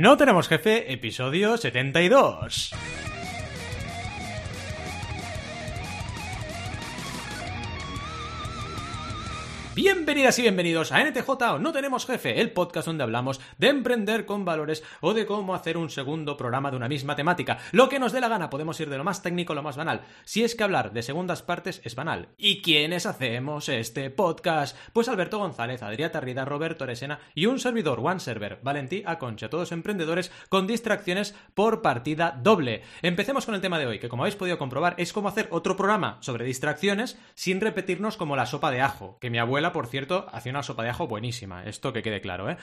No tenemos jefe, episodio 72. Bienvenidas y bienvenidos a NTJ o No Tenemos Jefe, el podcast donde hablamos de emprender con valores o de cómo hacer un segundo programa de una misma temática. Lo que nos dé la gana, podemos ir de lo más técnico a lo más banal. Si es que hablar de segundas partes es banal. ¿Y quiénes hacemos este podcast? Pues Alberto González, Adrià Tarrida, Roberto Oresena y un servidor, One Server, Valentí Aconcha, todos emprendedores con distracciones por partida doble. Empecemos con el tema de hoy, que como habéis podido comprobar es cómo hacer otro programa sobre distracciones sin repetirnos como la sopa de ajo, que mi abuela por cierto, hacía una sopa de ajo buenísima. Esto que quede claro, ¿eh?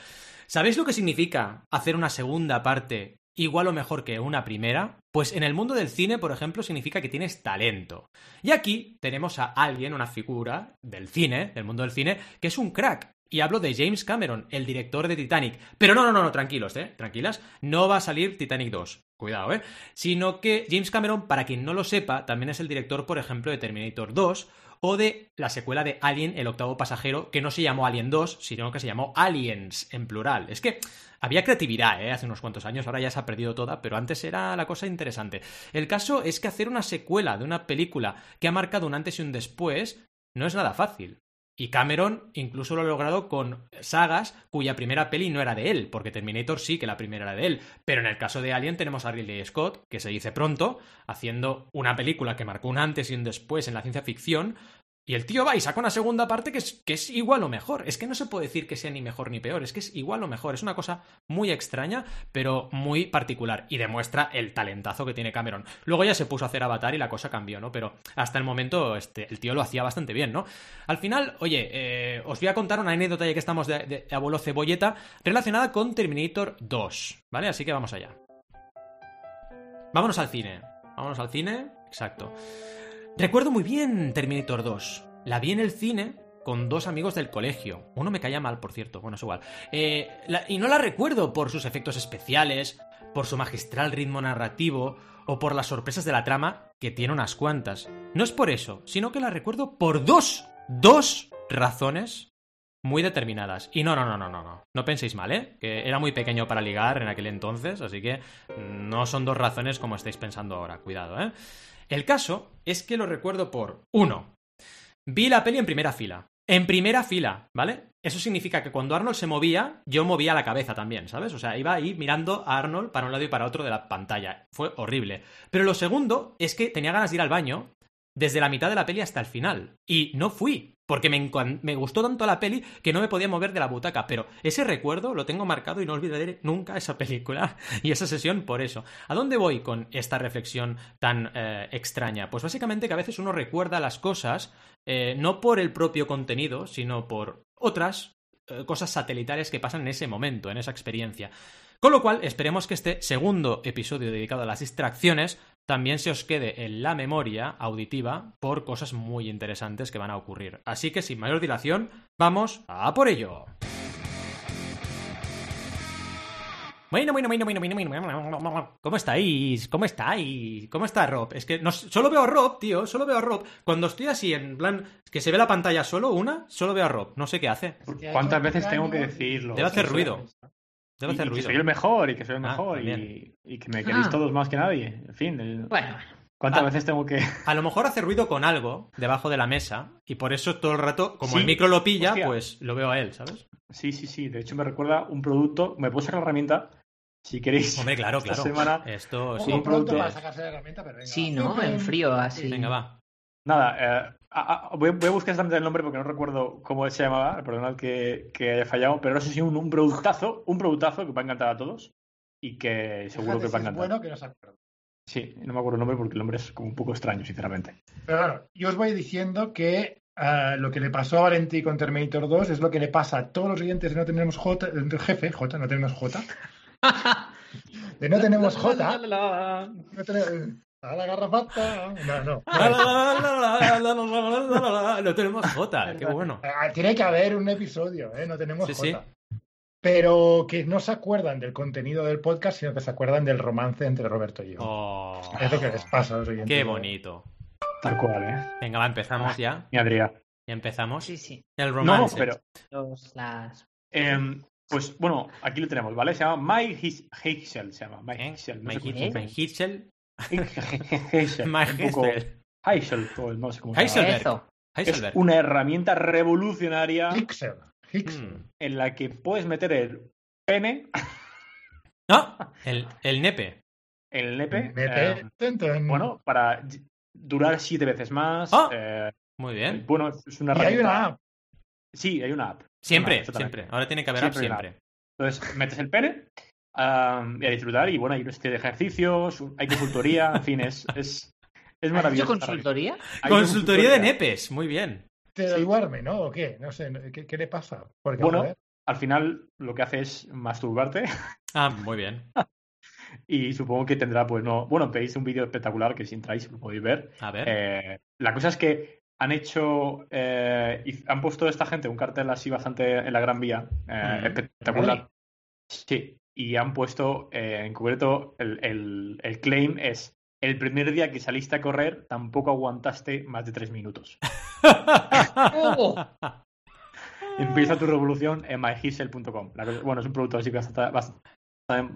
¿Sabéis lo que significa hacer una segunda parte igual o mejor que una primera? Pues en el mundo del cine, por ejemplo, significa que tienes talento. Y aquí tenemos a alguien, una figura del cine, del mundo del cine, que es un crack. Y hablo de James Cameron, el director de Titanic. Pero no, no, no, no, tranquilos, eh, tranquilas. No va a salir Titanic 2. Cuidado, eh. Sino que James Cameron, para quien no lo sepa, también es el director, por ejemplo, de Terminator 2 o de la secuela de Alien, el octavo pasajero, que no se llamó Alien 2, sino que se llamó Aliens, en plural. Es que había creatividad, ¿eh? Hace unos cuantos años, ahora ya se ha perdido toda, pero antes era la cosa interesante. El caso es que hacer una secuela de una película que ha marcado un antes y un después no es nada fácil. Y Cameron incluso lo ha logrado con sagas cuya primera peli no era de él, porque Terminator sí que la primera era de él. Pero en el caso de Alien tenemos a Ridley Scott, que se dice pronto, haciendo una película que marcó un antes y un después en la ciencia ficción, y el tío va y saca una segunda parte que es, que es igual o mejor. Es que no se puede decir que sea ni mejor ni peor, es que es igual o mejor. Es una cosa muy extraña, pero muy particular. Y demuestra el talentazo que tiene Cameron. Luego ya se puso a hacer Avatar y la cosa cambió, ¿no? Pero hasta el momento este, el tío lo hacía bastante bien, ¿no? Al final, oye, eh, os voy a contar una anécdota ya que estamos de, de abuelo cebolleta relacionada con Terminator 2, ¿vale? Así que vamos allá. Vámonos al cine. Vámonos al cine. Exacto. Recuerdo muy bien Terminator 2. La vi en el cine con dos amigos del colegio. Uno me caía mal, por cierto. Bueno, es igual. Eh, y no la recuerdo por sus efectos especiales, por su magistral ritmo narrativo o por las sorpresas de la trama, que tiene unas cuantas. No es por eso, sino que la recuerdo por dos, dos razones muy determinadas. Y no, no, no, no, no, no. No penséis mal, ¿eh? Que era muy pequeño para ligar en aquel entonces, así que no son dos razones como estáis pensando ahora. Cuidado, ¿eh? El caso es que lo recuerdo por uno. Vi la peli en primera fila. En primera fila, ¿vale? Eso significa que cuando Arnold se movía, yo movía la cabeza también, ¿sabes? O sea, iba ahí mirando a Arnold para un lado y para otro de la pantalla. Fue horrible. Pero lo segundo es que tenía ganas de ir al baño desde la mitad de la peli hasta el final. Y no fui, porque me, gustó tanto la peli que no me podía mover de la butaca. Pero ese recuerdo lo tengo marcado y no olvidaré nunca esa película y esa sesión por eso. ¿A dónde voy con esta reflexión tan eh, extraña? Pues básicamente que a veces uno recuerda las cosas eh, no por el propio contenido, sino por otras eh, cosas satelitales que pasan en ese momento, en esa experiencia. Con lo cual, esperemos que este segundo episodio dedicado a las distracciones también se os quede en la memoria auditiva por cosas muy interesantes que van a ocurrir. Así que sin mayor dilación, vamos a por ello. Bueno, bueno, bueno, bueno, bueno, bueno. ¿Cómo estáis? ¿Cómo estáis? ¿Cómo está Rob? Es que no, solo veo a Rob, tío, solo veo a Rob. Cuando estoy así, en plan, que se ve la pantalla solo, una, solo veo a Rob. No sé qué hace. ¿Cuántas veces tengo que decirlo? Debe hacer ruido. Debe hacer y, ruido. Que soy el mejor y que soy el mejor y, y, que me queréis ah. todos más que nadie. En fin. El... Bueno. ¿Cuántas veces tengo que.? A lo mejor hace ruido con algo debajo de la mesa y por eso todo el rato, como sí, el micro lo pilla, hostia. pues lo veo a él, ¿sabes? Sí, sí, sí. De hecho, me recuerda un producto. Me puedo sacar la herramienta si queréis. Hombre, claro, esta claro. Semana, Esto sí. Un producto. Para sacarse la herramienta, pero venga, sí, ¿no? En frío, así. Venga, va. Nada, eh, a, a, voy, voy, a buscar exactamente el nombre porque no recuerdo cómo se llamaba, perdonad que, que haya fallado, pero no sé si un, un productazo, un productazo que va a encantar a todos y que seguro que va a encantar. bueno que no se acuerda. Sí, no me acuerdo el nombre porque el nombre es como un poco extraño, sinceramente. Pero claro, yo os voy diciendo que uh, lo que le pasó a Valentí con Terminator 2 es lo que le pasa a todos los oyentes de No Tenemos J, del jefe, J, No Tenemos J. de No Tenemos J. No tenemos, a la garrafata. No, no. No tenemos J, qué bueno. Ah, Tiene que haber un episodio, ¿eh? No tenemos Sí, J. sí. Pero que no se acuerdan del contenido del podcast, sino que se acuerdan del romance entre Roberto y yo. Oh, Es lo que les pasa a los oyentes. qué bonito. Tal cual, ¿eh? Venga, va, empezamos ya. Mi Adrià. Ya empezamos. Sí, sí. El No, romance. pero Los, las... eh, Pues bueno, aquí lo tenemos, ¿vale? Se llama Mike Heichel, se llama. Mike ¿Eh? No sé Mike Hitchell. No sé cómo se llama. Heiselberg. Eso. Es una herramienta revolucionaria Hixel. Hixel. Mm. en la que puedes meter el pene, No, el, el nepe. el nepe, Nepe. eh, bueno, para durar siete veces más. Ah. eh, Muy bien. bueno, es una y hay herramienta. una app. Sí, hay una app. Siempre, Una app, siempre. Ahora tiene que haber app Siempre una siempre. Entonces, metes el pene y a disfrutar. Y bueno, hay una serie de ejercicios, hay consultoría, en fin, es, es, es ¿Has maravilloso. hecho consultoría? Hay Consultoría de nepes. Muy bien. Te duerme, ¿no? ¿O qué? No sé. ¿Qué, qué le pasa? Porque, Bueno. joder, Al final, lo que hace es masturbarte. Ah, muy bien. Y supongo que tendrá, pues no. Bueno, veis un vídeo espectacular que si entráis lo podéis ver. A ver. Eh, la cosa es que han hecho. eh, y han puesto esta gente un cartel así bastante en la Gran Vía. eh. Espectacular. Sí. Y han puesto, eh, en concreto, el, el- el claim es. El primer día que saliste a correr, tampoco aguantaste más de tres minutos. Empieza tu revolución en myhisel.com. Bueno, es un producto así que bastante, bastante,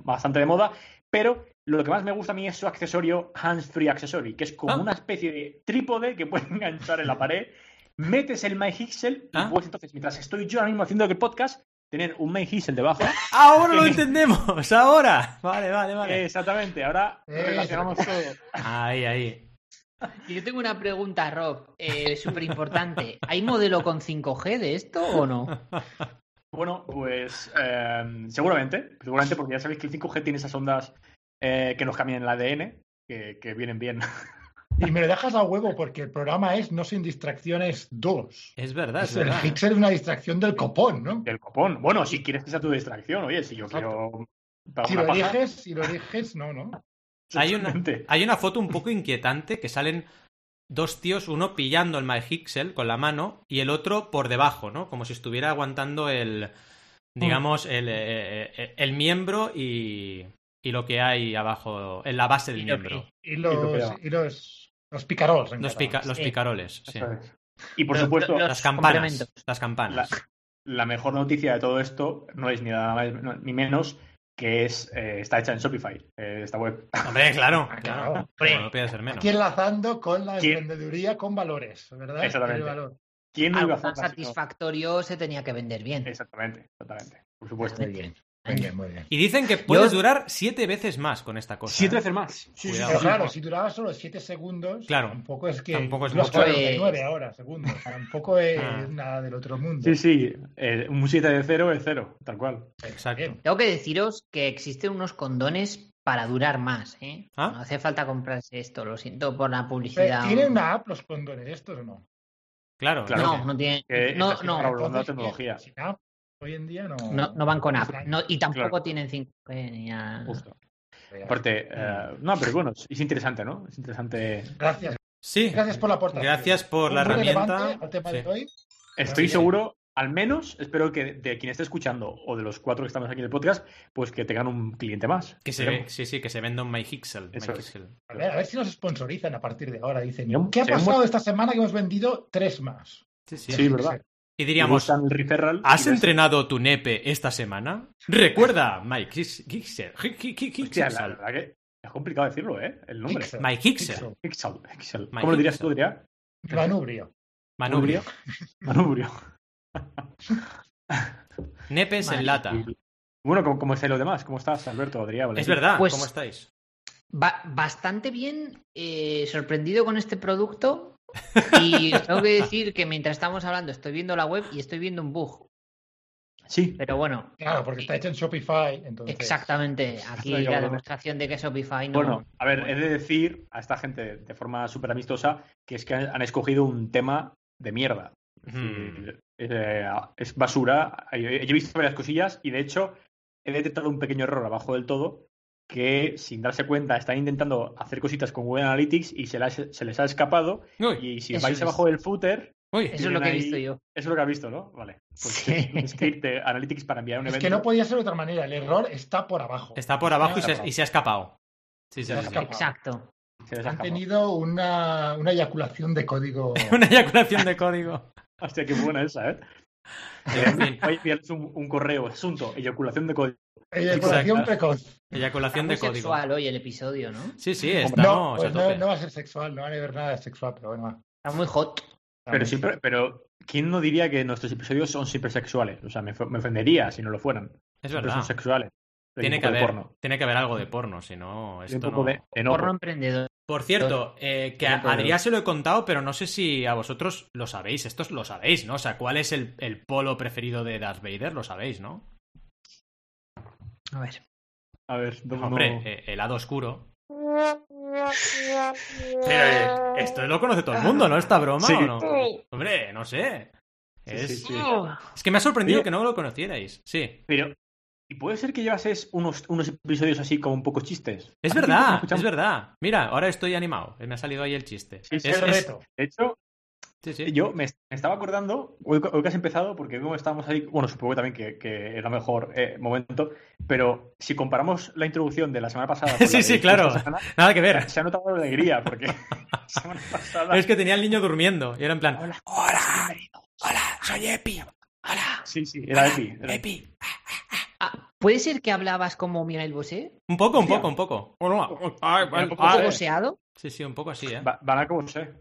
bastante de moda, pero lo que más me gusta a mí es su accesorio Hands-Free Accessory, que es como Ah. una especie de trípode que puedes enganchar en la pared, metes el MyHixel y Ah. puedes entonces, mientras estoy yo ahora mismo haciendo el podcast, tener un MyHixel debajo. Ahora lo entendemos. Ahora. Vale, vale, vale. Exactamente, ahora Eh, relacionamos todo. Ahí, ahí. Y Yo tengo una pregunta, Rob, eh, súper importante. ¿Hay modelo con 5G de esto o no? Bueno, pues eh, seguramente, seguramente porque ya sabéis que el 5G tiene esas ondas eh, que nos cambian el ADN, que, que vienen bien. Y me lo dejas a huevo porque el programa es No sin distracciones 2. Es verdad, es el verdad. Hixel es una distracción del copón, ¿no? Del copón. Bueno, si quieres que sea tu distracción, oye, si yo Exacto. quiero. Si lo paja, eliges, si lo eliges, no, no. Hay una, hay una foto un poco inquietante que salen dos tíos, uno pillando el MyHixel con la mano y el otro por debajo, ¿no? Como si estuviera aguantando el, digamos, el, eh, eh, el miembro y, y lo que hay abajo, en la base del miembro. Y Y los, y los, los picarols. Los, pica- los Sí. picaroles, sí. Es. Y por Los- supuesto, los- Las campanas. Las la, campanas. la mejor noticia de todo esto no es ni nada más ni menos que es eh, está hecha en Shopify, eh, esta web. Hombre, claro. Ah, claro. claro. Como no puede ser menos. Aquí enlazando con la ¿Quién? emprendeduría con valores, ¿verdad? Exactamente. El valor. ¿Quién no iba a satisfactorio se tenía que vender bien. Exactamente, exactamente. Por supuesto. Muy bien. Muy bien, muy bien. Y dicen que puedes Yo- durar siete veces más con esta cosa. Siete ¿eh? veces más. Sí, sí. Pero claro, si duraba solo 7 segundos, Claro. tampoco es que. Tampoco es los mucho. 49 ahora, segundos. Tampoco es Ah. nada del otro mundo. Sí, sí. eh, un 7 de 0 es 0, tal cual. Exacto. Bien. Tengo que deciros que existen unos condones para durar más, ¿eh? ¿Ah? No hace falta comprarse esto, lo siento por la publicidad. ¿Tienen una app los condones estos o no? Claro, Claro. No, no tienen. Que No, no, Entonces, tecnología. Sin app, hoy en día no. no, no van con app. No, y tampoco Claro. tienen 5G ni nada. Justo. Aparte, eh, no, pero bueno, es interesante, ¿no? Es interesante. Gracias. Sí. Gracias por la aportación. Gracias por la herramienta. al tema Sí. de hoy. Estoy seguro, al menos, espero que de quien esté escuchando o de los cuatro que estamos aquí en el podcast, pues que tengan un cliente más. Que se ve, sí, sí, que se venda un MyHixel. A ver, a ver si nos sponsorizan a partir de ahora. Dicen, ¿qué ha pasado esta semana que hemos vendido tres más? Sí, sí. Sí, ¿verdad? Y diríamos, ¿has entrenado tu nepe esta semana? Recuerda, la verdad que es complicado decirlo, ¿eh? El nombre. Pixel. My ¿Cómo lo dirías tú, Adrián? Manubrio. Manubrio. Manubrio. Nepes en lata. Bueno, ¿cómo, cómo estáis los demás? ¿Cómo estás, Alberto, Adrián? Es verdad, Pues- ¿cómo estáis? Ba- bastante bien, eh, sorprendido con este producto. Y os tengo que decir que mientras estamos hablando estoy viendo la web y estoy viendo un bug. Sí. Pero bueno, Claro, porque está hecho en Shopify. Entonces... exactamente. Aquí la bueno. demostración de que Shopify no. Bueno, a ver, he de decir a esta gente de forma súper amistosa que es que han escogido un tema de mierda. Es, decir, eh, es basura. Yo he visto varias cosillas y de hecho he detectado un pequeño error abajo del todo que sin darse cuenta están intentando hacer cositas con Google Analytics y se, las- se les ha escapado Uy, y si vais es. abajo del footer uy. Eso es lo que he tienen visto ahí- yo. eso es lo que has visto, ¿no? Vale. Pues Sí. es un script de Analytics para enviar un Es evento. que no podía ser de otra manera. El error está por abajo. Está por abajo y se, y se ha escapado. Sí, Se ha escapado. Exacto. Se Han escapado. tenido una, una eyaculación de código. Una eyaculación de código. Hostia, qué buena esa, ¿eh? En fin, Voy a enviarles un, un correo, asunto, eyaculación de código. Eyaculación Exacto. precoz. eyaculación de código. sexual hoy el episodio, ¿no? Sí, sí, No, estamos pues no, no va a ser sexual, no va a haber nada de sexual, pero bueno. Está muy hot. Pero siempre, pero ¿quién no diría que nuestros episodios son siempre sexuales? O sea, me, me ofendería si no lo fueran. Es verdad. son sexuales. Tiene que, haber, porno. tiene que haber algo de porno, si no, un esto poco no... de enojo. Porno emprendedor. Por cierto, eh, que a Adrián se lo he contado, pero no sé si a vosotros lo sabéis. Estos lo sabéis, ¿no? O sea, ¿cuál es el, el polo preferido de Darth Vader? Lo sabéis, ¿no? A ver. A ver, no- Hombre, no- eh, el lado oscuro. Pero eh, esto lo conoce todo el mundo, ¿no? ¿Esta broma Sí. o no? Hombre, no sé. Es, sí, sí. es que me ha sorprendido que no lo conocierais. Sí. Pero, ¿y puede ser que llevases unos, unos episodios así como un poco chistes? Es verdad, es verdad. Mira, ahora estoy animado. Me ha salido ahí el chiste. Sí, Es- el es- reto. De hecho, sí, sí. yo me, estaba acordando, hoy, hoy que has empezado, porque como estábamos ahí, bueno, supongo también que, que era mejor eh, momento, pero si comparamos la introducción de la semana pasada con Sí, la sí, claro. semana, Nada que ver. se ha notado la alegría, porque la semana pasada... Es que tenía el niño durmiendo y era en plan, Hola, hola, hola, soy Epi. Hola, Sí, sí, era Epi. era- Epi. Ah, ¿Puede ser que hablabas como Miguel Bosé? Un poco, un poco, un poco. Ay, Un poco ¿Un ay. poco boseado? Sí, sí, un poco así, ¿eh? Ba- Banaco Bosé.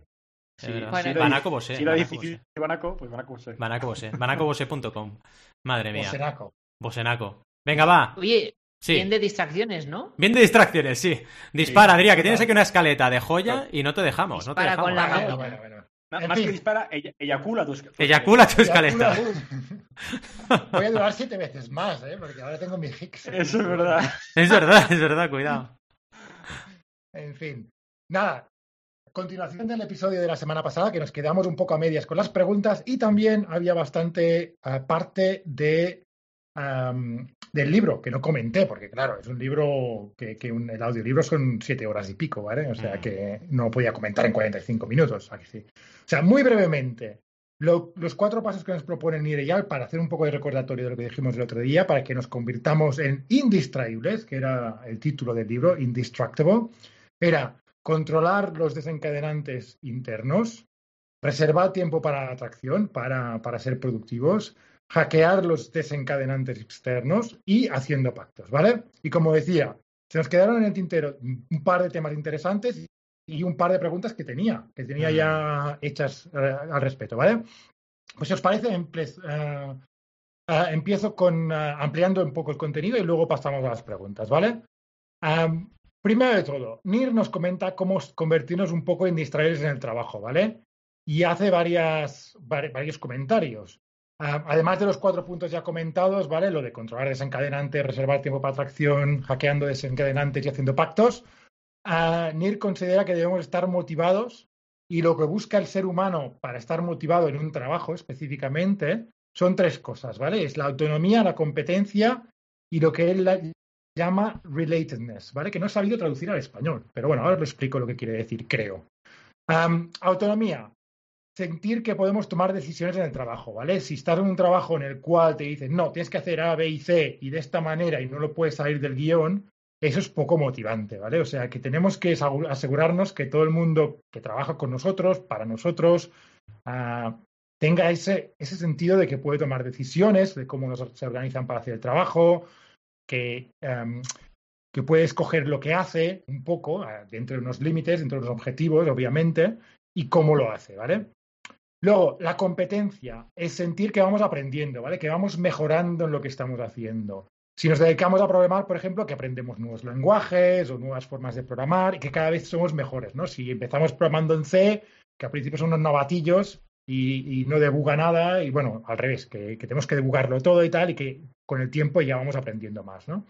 Sí. Bueno, Banaco Bosé, Si era difícil Banaco, pues Banaco Bosé. Banaco Bosé. Banacobosé.com. Madre mía. Senaco. Bosenaco. Venga, va. Oye, Sí. bien de distracciones, ¿no? Bien de distracciones, sí. Dispara, Sí. Adrián, que tienes aquí una escaleta de joya y no te dejamos. No te Dispara con dejamos. la Bueno, bueno, bueno. En Más fin. que dispara, ella- eyacula tus... Eyacula tu Ya, escaleta. una- Voy a durar siete veces más, ¿eh? Porque ahora tengo mi Higgs. Eso es verdad. Es verdad, es verdad, cuidado. En fin. Nada. Continuación del episodio de la semana pasada, que nos quedamos un poco a medias con las preguntas y también había bastante eh, parte de, del libro que no comenté, porque claro, es un libro que, que un- el audiolibro son siete horas y pico, ¿vale? O sea Mm. que no podía comentar en 45 minutos. ¿a que sí? O sea, muy brevemente, lo- los cuatro pasos que nos propone Nireyal para hacer un poco de recordatorio de lo que dijimos el otro día, para que nos convirtamos en indistraíbles, que era el título del libro, Indestructible, era controlar los desencadenantes internos, reservar tiempo para la atracción, para, para ser productivos, hackear los desencadenantes externos y haciendo pactos, ¿vale? Y como decía, se nos quedaron en el tintero un par de temas interesantes y un par de preguntas que tenía, que tenía ya hechas eh, al respecto, ¿vale? Pues si os parece, eh, empiezo con ampliando un poco el contenido y luego pasamos a las preguntas, ¿vale? Am, primero de todo, Nir nos comenta cómo convertirnos un poco en distraídos en el trabajo, ¿vale? Y hace varias, vari- varios comentarios. Ah, además de los cuatro puntos ya comentados, ¿vale? Lo de controlar desencadenantes, reservar tiempo para atracción, hackeando desencadenantes y haciendo pactos. ah, Nir considera que debemos estar motivados y lo que busca el ser humano para estar motivado en un trabajo específicamente son tres cosas, ¿vale? Es la autonomía, la competencia y lo que él la- llama relatedness, ¿vale? Que no he sabido traducir al español, pero bueno, ahora lo explico lo que quiere decir, creo. Autonomía, sentir que podemos tomar decisiones en el trabajo, ¿vale? Si estás en un trabajo en el cual te dicen, no, tienes que hacer A, B y C y de esta manera y no lo puedes salir del guion, eso es poco motivante, ¿vale? O sea, que tenemos que asegu- asegurarnos que todo el mundo que trabaja con nosotros, para nosotros, ah, tenga ese, ese sentido de que puede tomar decisiones, de cómo nos- se organizan para hacer el trabajo, que, em, que puede escoger lo que hace un poco, ah, dentro de unos límites, dentro de unos objetivos, obviamente, y cómo lo hace, ¿vale? Luego, la competencia es sentir que vamos aprendiendo, ¿vale? Que vamos mejorando en lo que estamos haciendo. Si nos dedicamos a programar, por ejemplo, que aprendemos nuevos lenguajes o nuevas formas de programar y que cada vez somos mejores, ¿no? Si empezamos programando en C, que al principio son unos novatillos y, no debuga nada, y bueno, al revés, que, que tenemos que debugarlo todo y tal, y que con el tiempo ya vamos aprendiendo más, ¿no?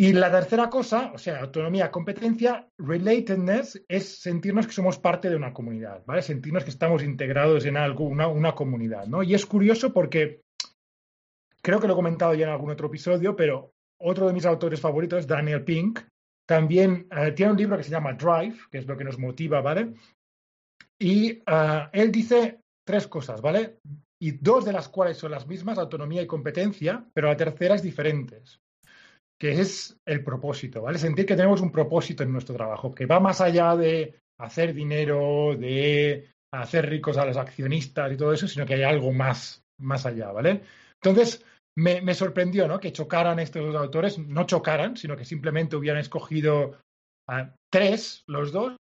Y la tercera cosa, o sea, autonomía, competencia, relatedness, es sentirnos que somos parte de una comunidad, ¿vale? Sentirnos que estamos integrados en algo, una, comunidad, ¿no? Y es curioso porque creo que lo he comentado ya en algún otro episodio, pero otro de mis autores favoritos, Daniel Pink, también eh, tiene un libro que se llama Drive, que es lo que nos motiva, ¿vale? Y eh, él dice tres cosas, ¿vale? Y dos de las cuales son las mismas, autonomía y competencia, pero la tercera es diferente que es el propósito, ¿vale? Sentir que tenemos un propósito en nuestro trabajo, que va más allá de hacer dinero, de hacer ricos a los accionistas y todo eso, sino que hay algo más más allá, ¿vale? Entonces, me, me sorprendió, ¿no? Que chocaran estos dos autores, no chocaran, sino que simplemente hubieran escogido a tres, los dos,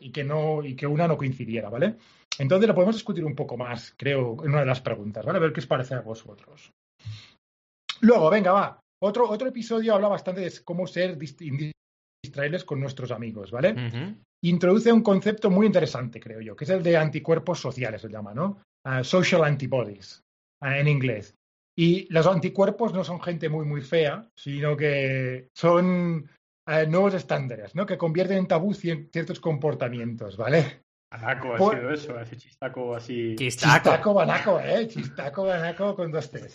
y que, no, y que una no coincidiera, ¿vale? Entonces lo podemos discutir un poco más, creo, en una de las preguntas, ¿vale? A ver qué os parece a vosotros. Luego, venga, va. Otro, otro episodio habla bastante de cómo ser distraíbles con nuestros amigos, ¿vale? Introduce un concepto muy interesante, creo yo, que es el de anticuerpos sociales, se llama, ¿no? Uh, social antibodies, uh, en inglés. Y los anticuerpos no son gente muy, muy fea, sino que son uh, nuevos estándares, ¿no? Que convierten en tabú ciertos comportamientos, ¿vale? Banaco ha sido eso, ese chistaco así. Chistaco. chistaco, banaco, ¿eh? Chistaco, banaco con dos T's.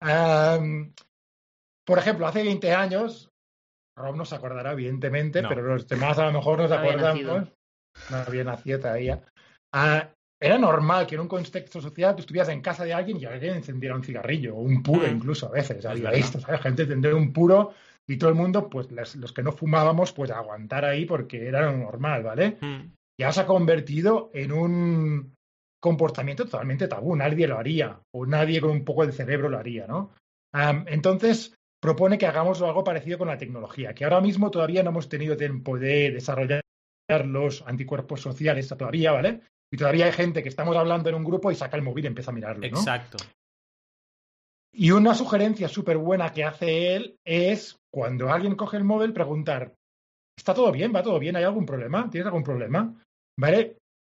Um, por ejemplo, hace 20 años, Rob no se acordará, evidentemente, pero los demás a lo mejor nos acordamos. No había nacido todavía. Ah, era normal que en un contexto social tú estuvieras en casa de alguien y alguien encendiera un cigarrillo, o un puro mm. incluso a veces. Había esto, ¿sabes? Gente encender un puro y todo el mundo, pues los que no fumábamos, pues aguantar ahí porque era lo normal, ¿vale? Mm. Ya se ha convertido en un comportamiento totalmente tabú. Nadie lo haría, o nadie con un poco de cerebro lo haría, ¿no? entonces, propone que hagamos algo parecido con la tecnología, que ahora mismo todavía no hemos tenido tiempo de desarrollar los anticuerpos sociales todavía, ¿vale? Y todavía hay gente que estamos hablando en un grupo y saca el móvil y empieza a mirarlo, ¿no? Exacto. Y una sugerencia súper buena que hace él es cuando alguien coge el móvil preguntar, ¿está todo bien? ¿Va todo bien? ¿Hay algún problema? ¿Tienes algún problema? ¿Vale?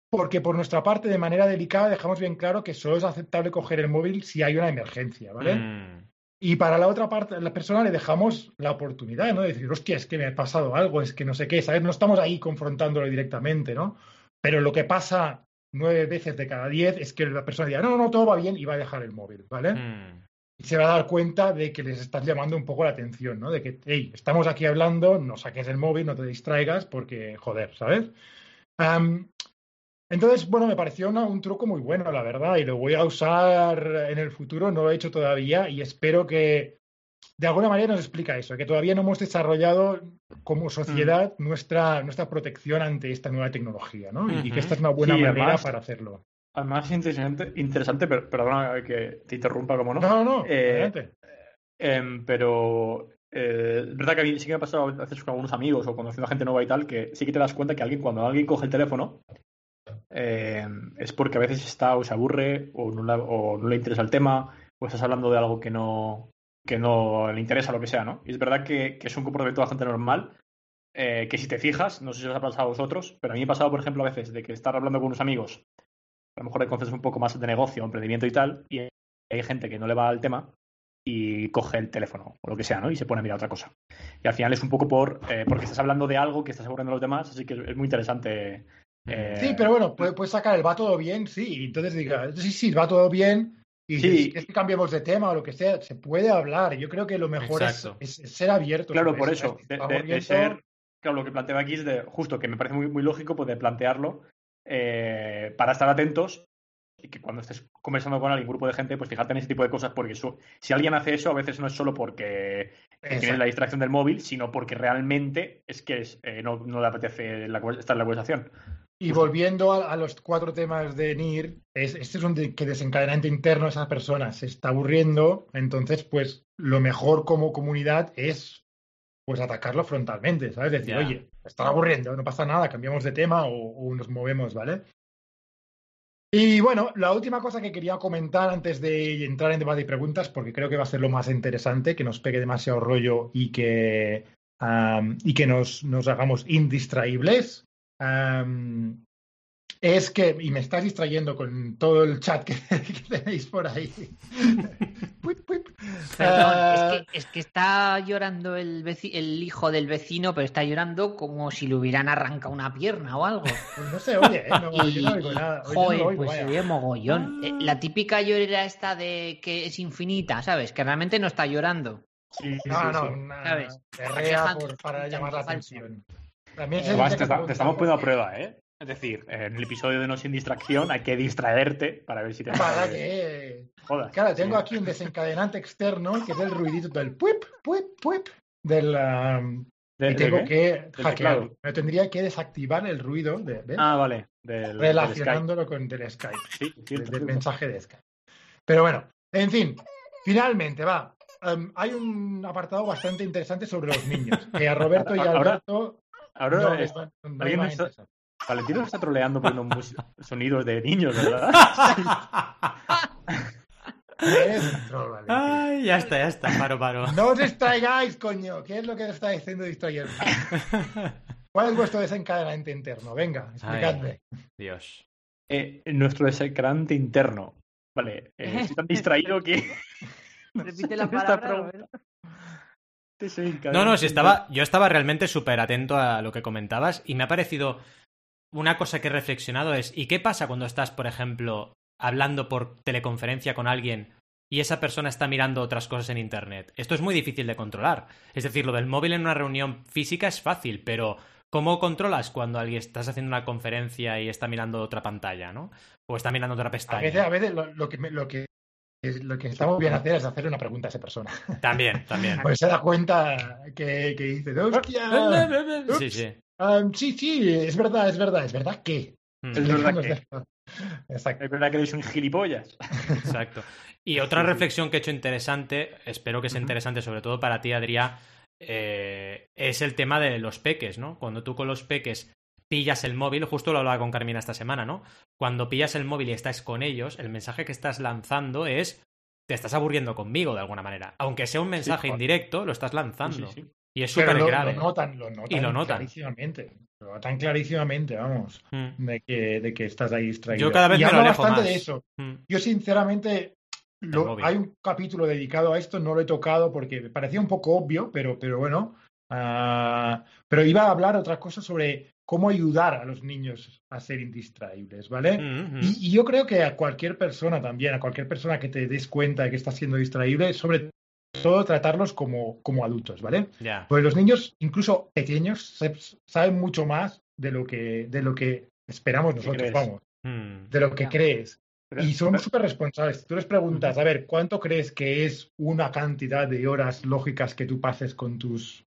Porque por nuestra parte, de manera delicada, dejamos bien claro que solo es aceptable coger el móvil si hay una emergencia, ¿vale? Mm. Y para la otra parte, la persona le dejamos la oportunidad, ¿no? De decir, hostia, es que me ha pasado algo, es que no sé qué, ¿sabes? No estamos ahí confrontándolo directamente, ¿no? Pero lo que pasa nueve veces de cada diez es que la persona diga, no, no, no, todo va bien y va a dejar el móvil, ¿vale? Mm. Y se va a dar cuenta de que les estás llamando un poco la atención, ¿no? De que, hey, estamos aquí hablando, no saques el móvil, no te distraigas, porque, joder, ¿sabes? Entonces, bueno, me pareció un truco muy bueno, la verdad, y lo voy a usar en el futuro, no lo he hecho todavía y espero que de alguna manera nos explica eso, que todavía no hemos desarrollado como sociedad mm. nuestra, nuestra protección ante esta nueva tecnología, ¿no? Y que esta es una buena manera para hacerlo. Además, interesante, interesante pero, perdona que te interrumpa, como no. No, no, eh, eh, pero eh, verdad que a mí sí que me ha pasado a veces con algunos amigos o conociendo a gente nueva y tal, que sí que te das cuenta que alguien, cuando alguien coge el teléfono, eh, es porque a veces está o se aburre o no, le interesa el tema o estás hablando de algo que no, que no le interesa, lo que sea, ¿no? Y es verdad que, es un comportamiento bastante normal, eh, que si te fijas, no sé si os ha pasado a vosotros, pero a mí me ha pasado, por ejemplo, a veces de que estar hablando con unos amigos, a lo mejor de conceptos un poco más de negocio, emprendimiento y tal, y hay gente que no le va al tema y coge el teléfono o lo que sea, ¿no? Y se pone a mirar otra cosa. Y al final es un poco por eh, porque estás hablando de algo que estás aburriendo a los demás, así que es muy interesante eh, sí, pero bueno, puedes sacar el va todo bien, sí, entonces diga, sí, sí, va todo bien, y si es que cambiemos de tema o lo que sea, se puede hablar. Yo creo que lo mejor es, ser abierto. Claro, por eso, de, ser, claro, lo que planteo aquí es de, justo, que me parece muy, muy lógico poder plantearlo eh, para estar atentos y que cuando estés conversando con algún grupo de gente, pues fíjate en ese tipo de cosas, porque si alguien hace eso, a veces no es solo porque tiene la distracción del móvil, sino porque realmente es que eh, no, le apetece estar en la conversación. Y volviendo a, los cuatro temas de NIR, es, este es un que desencadenante interno esa persona se está aburriendo, entonces pues lo mejor como comunidad es pues atacarlo frontalmente, ¿sabes? Decir, oye, está aburriendo, no pasa nada, cambiamos de tema o, nos movemos, ¿vale? Y bueno, la última cosa que quería comentar antes de entrar en debate y preguntas, porque creo que va a ser lo más interesante, que nos pegue demasiado rollo y que, y que nos, nos hagamos indistraíbles, es que, y me estás distrayendo con todo el chat que, tenéis por ahí. Perdón, es, que, está llorando el, el, hijo del vecino, pero está llorando como si le hubieran arrancado una pierna o algo. Pues no se oye, ¿eh? no, yo no oigo nada. joder, pues se oye mogollón. Eh, la típica llorera esta de que es infinita, ¿sabes? Que realmente no está llorando. Sí, no, no, ¿sabes? para llamar la atención. También te, estamos poniendo a prueba, ¿eh? Es decir, en el episodio de No Sin Distracción hay que distraerte para ver si te... Para que... Joder, claro, tengo aquí un desencadenante externo que es el ruidito del puip, puip, puip del... Um, y tengo que hackearlo. Me tendría que desactivar el ruido de, Ah, vale. Relacionándolo con el Skype. Sí, del mensaje de Skype. Pero bueno, en fin, finalmente, va. em, hay un apartado bastante interesante sobre los niños. Que a Roberto y a Alberto. Ahora no es- no alguien a está-. Valentino está troleando poniendo mus- sonidos de niños, ¿verdad? Un troll. Ay, ya está, ya está. Paro, paro. No os distraigáis, coño. ¿Qué es lo que os está diciendo distraer? ¿Cuál es vuestro desencadenante interno? Venga, explicadme. Dios. Eh, nuestro desencadenante interno. Vale, eh, estoy tan distraído que. Repite la palabra. No, no, si estaba, yo estaba realmente súper atento a lo que comentabas y me ha parecido una cosa que he reflexionado es, ¿y qué pasa cuando estás, por ejemplo, hablando por teleconferencia con alguien y esa persona está mirando otras cosas en Internet? Esto es muy difícil de controlar. Es decir, lo del móvil en una reunión física es fácil, pero ¿cómo controlas cuando alguien estás haciendo una conferencia y está mirando otra pantalla, ¿no? O está mirando otra A pestaña. veces, a veces lo, lo que, me- lo, que, es- lo que estamos bien hacer es hacer una pregunta a esa persona. También, también. Pues se da cuenta que, que dice, ¡hostia! Sí, sí. Sí, sí, es verdad, es verdad, es verdad que. Mm. Es verdad que- Exacto. Es verdad que eres un gilipollas. Exacto. Y otra reflexión que he hecho interesante, espero que sea interesante sobre todo para ti, Adrián, eh, es el tema de los peques, ¿no? Cuando tú con los peques pillas el móvil, justo lo hablaba con Carmina esta semana, ¿no? Cuando pillas el móvil y estás con ellos, el mensaje que estás lanzando es te estás aburriendo conmigo de alguna manera. Aunque sea un mensaje indirecto, lo estás lanzando. Sí, sí. Y es súper grave. lo notan, lo notan. Y lo notan. Clarísimamente. Lo notan clarísimamente, vamos. Mm. De que, de que estás ahí distraído. Yo cada vez y me lo alejo bastante más. de eso. Mm. Yo, sinceramente, lo- hay un capítulo dedicado a esto, no lo he tocado porque me parecía un poco obvio, pero, pero bueno. ah, pero iba a hablar otra cosa sobre cómo ayudar a los niños a ser indistraíbles, ¿vale? Y, y yo creo que a cualquier persona también, a cualquier persona que te des cuenta de que está siendo distraíble, sobre todo tratarlos como, como adultos, ¿vale? Ya. Pues los niños, incluso pequeños, se- saben mucho más de lo que, de lo que esperamos nosotros, vamos, Mm. de lo que crees. Pero- Y son súper responsables. Tú les preguntas, a ver, ¿cuánto crees que es una cantidad de horas lógicas que tú pases con tus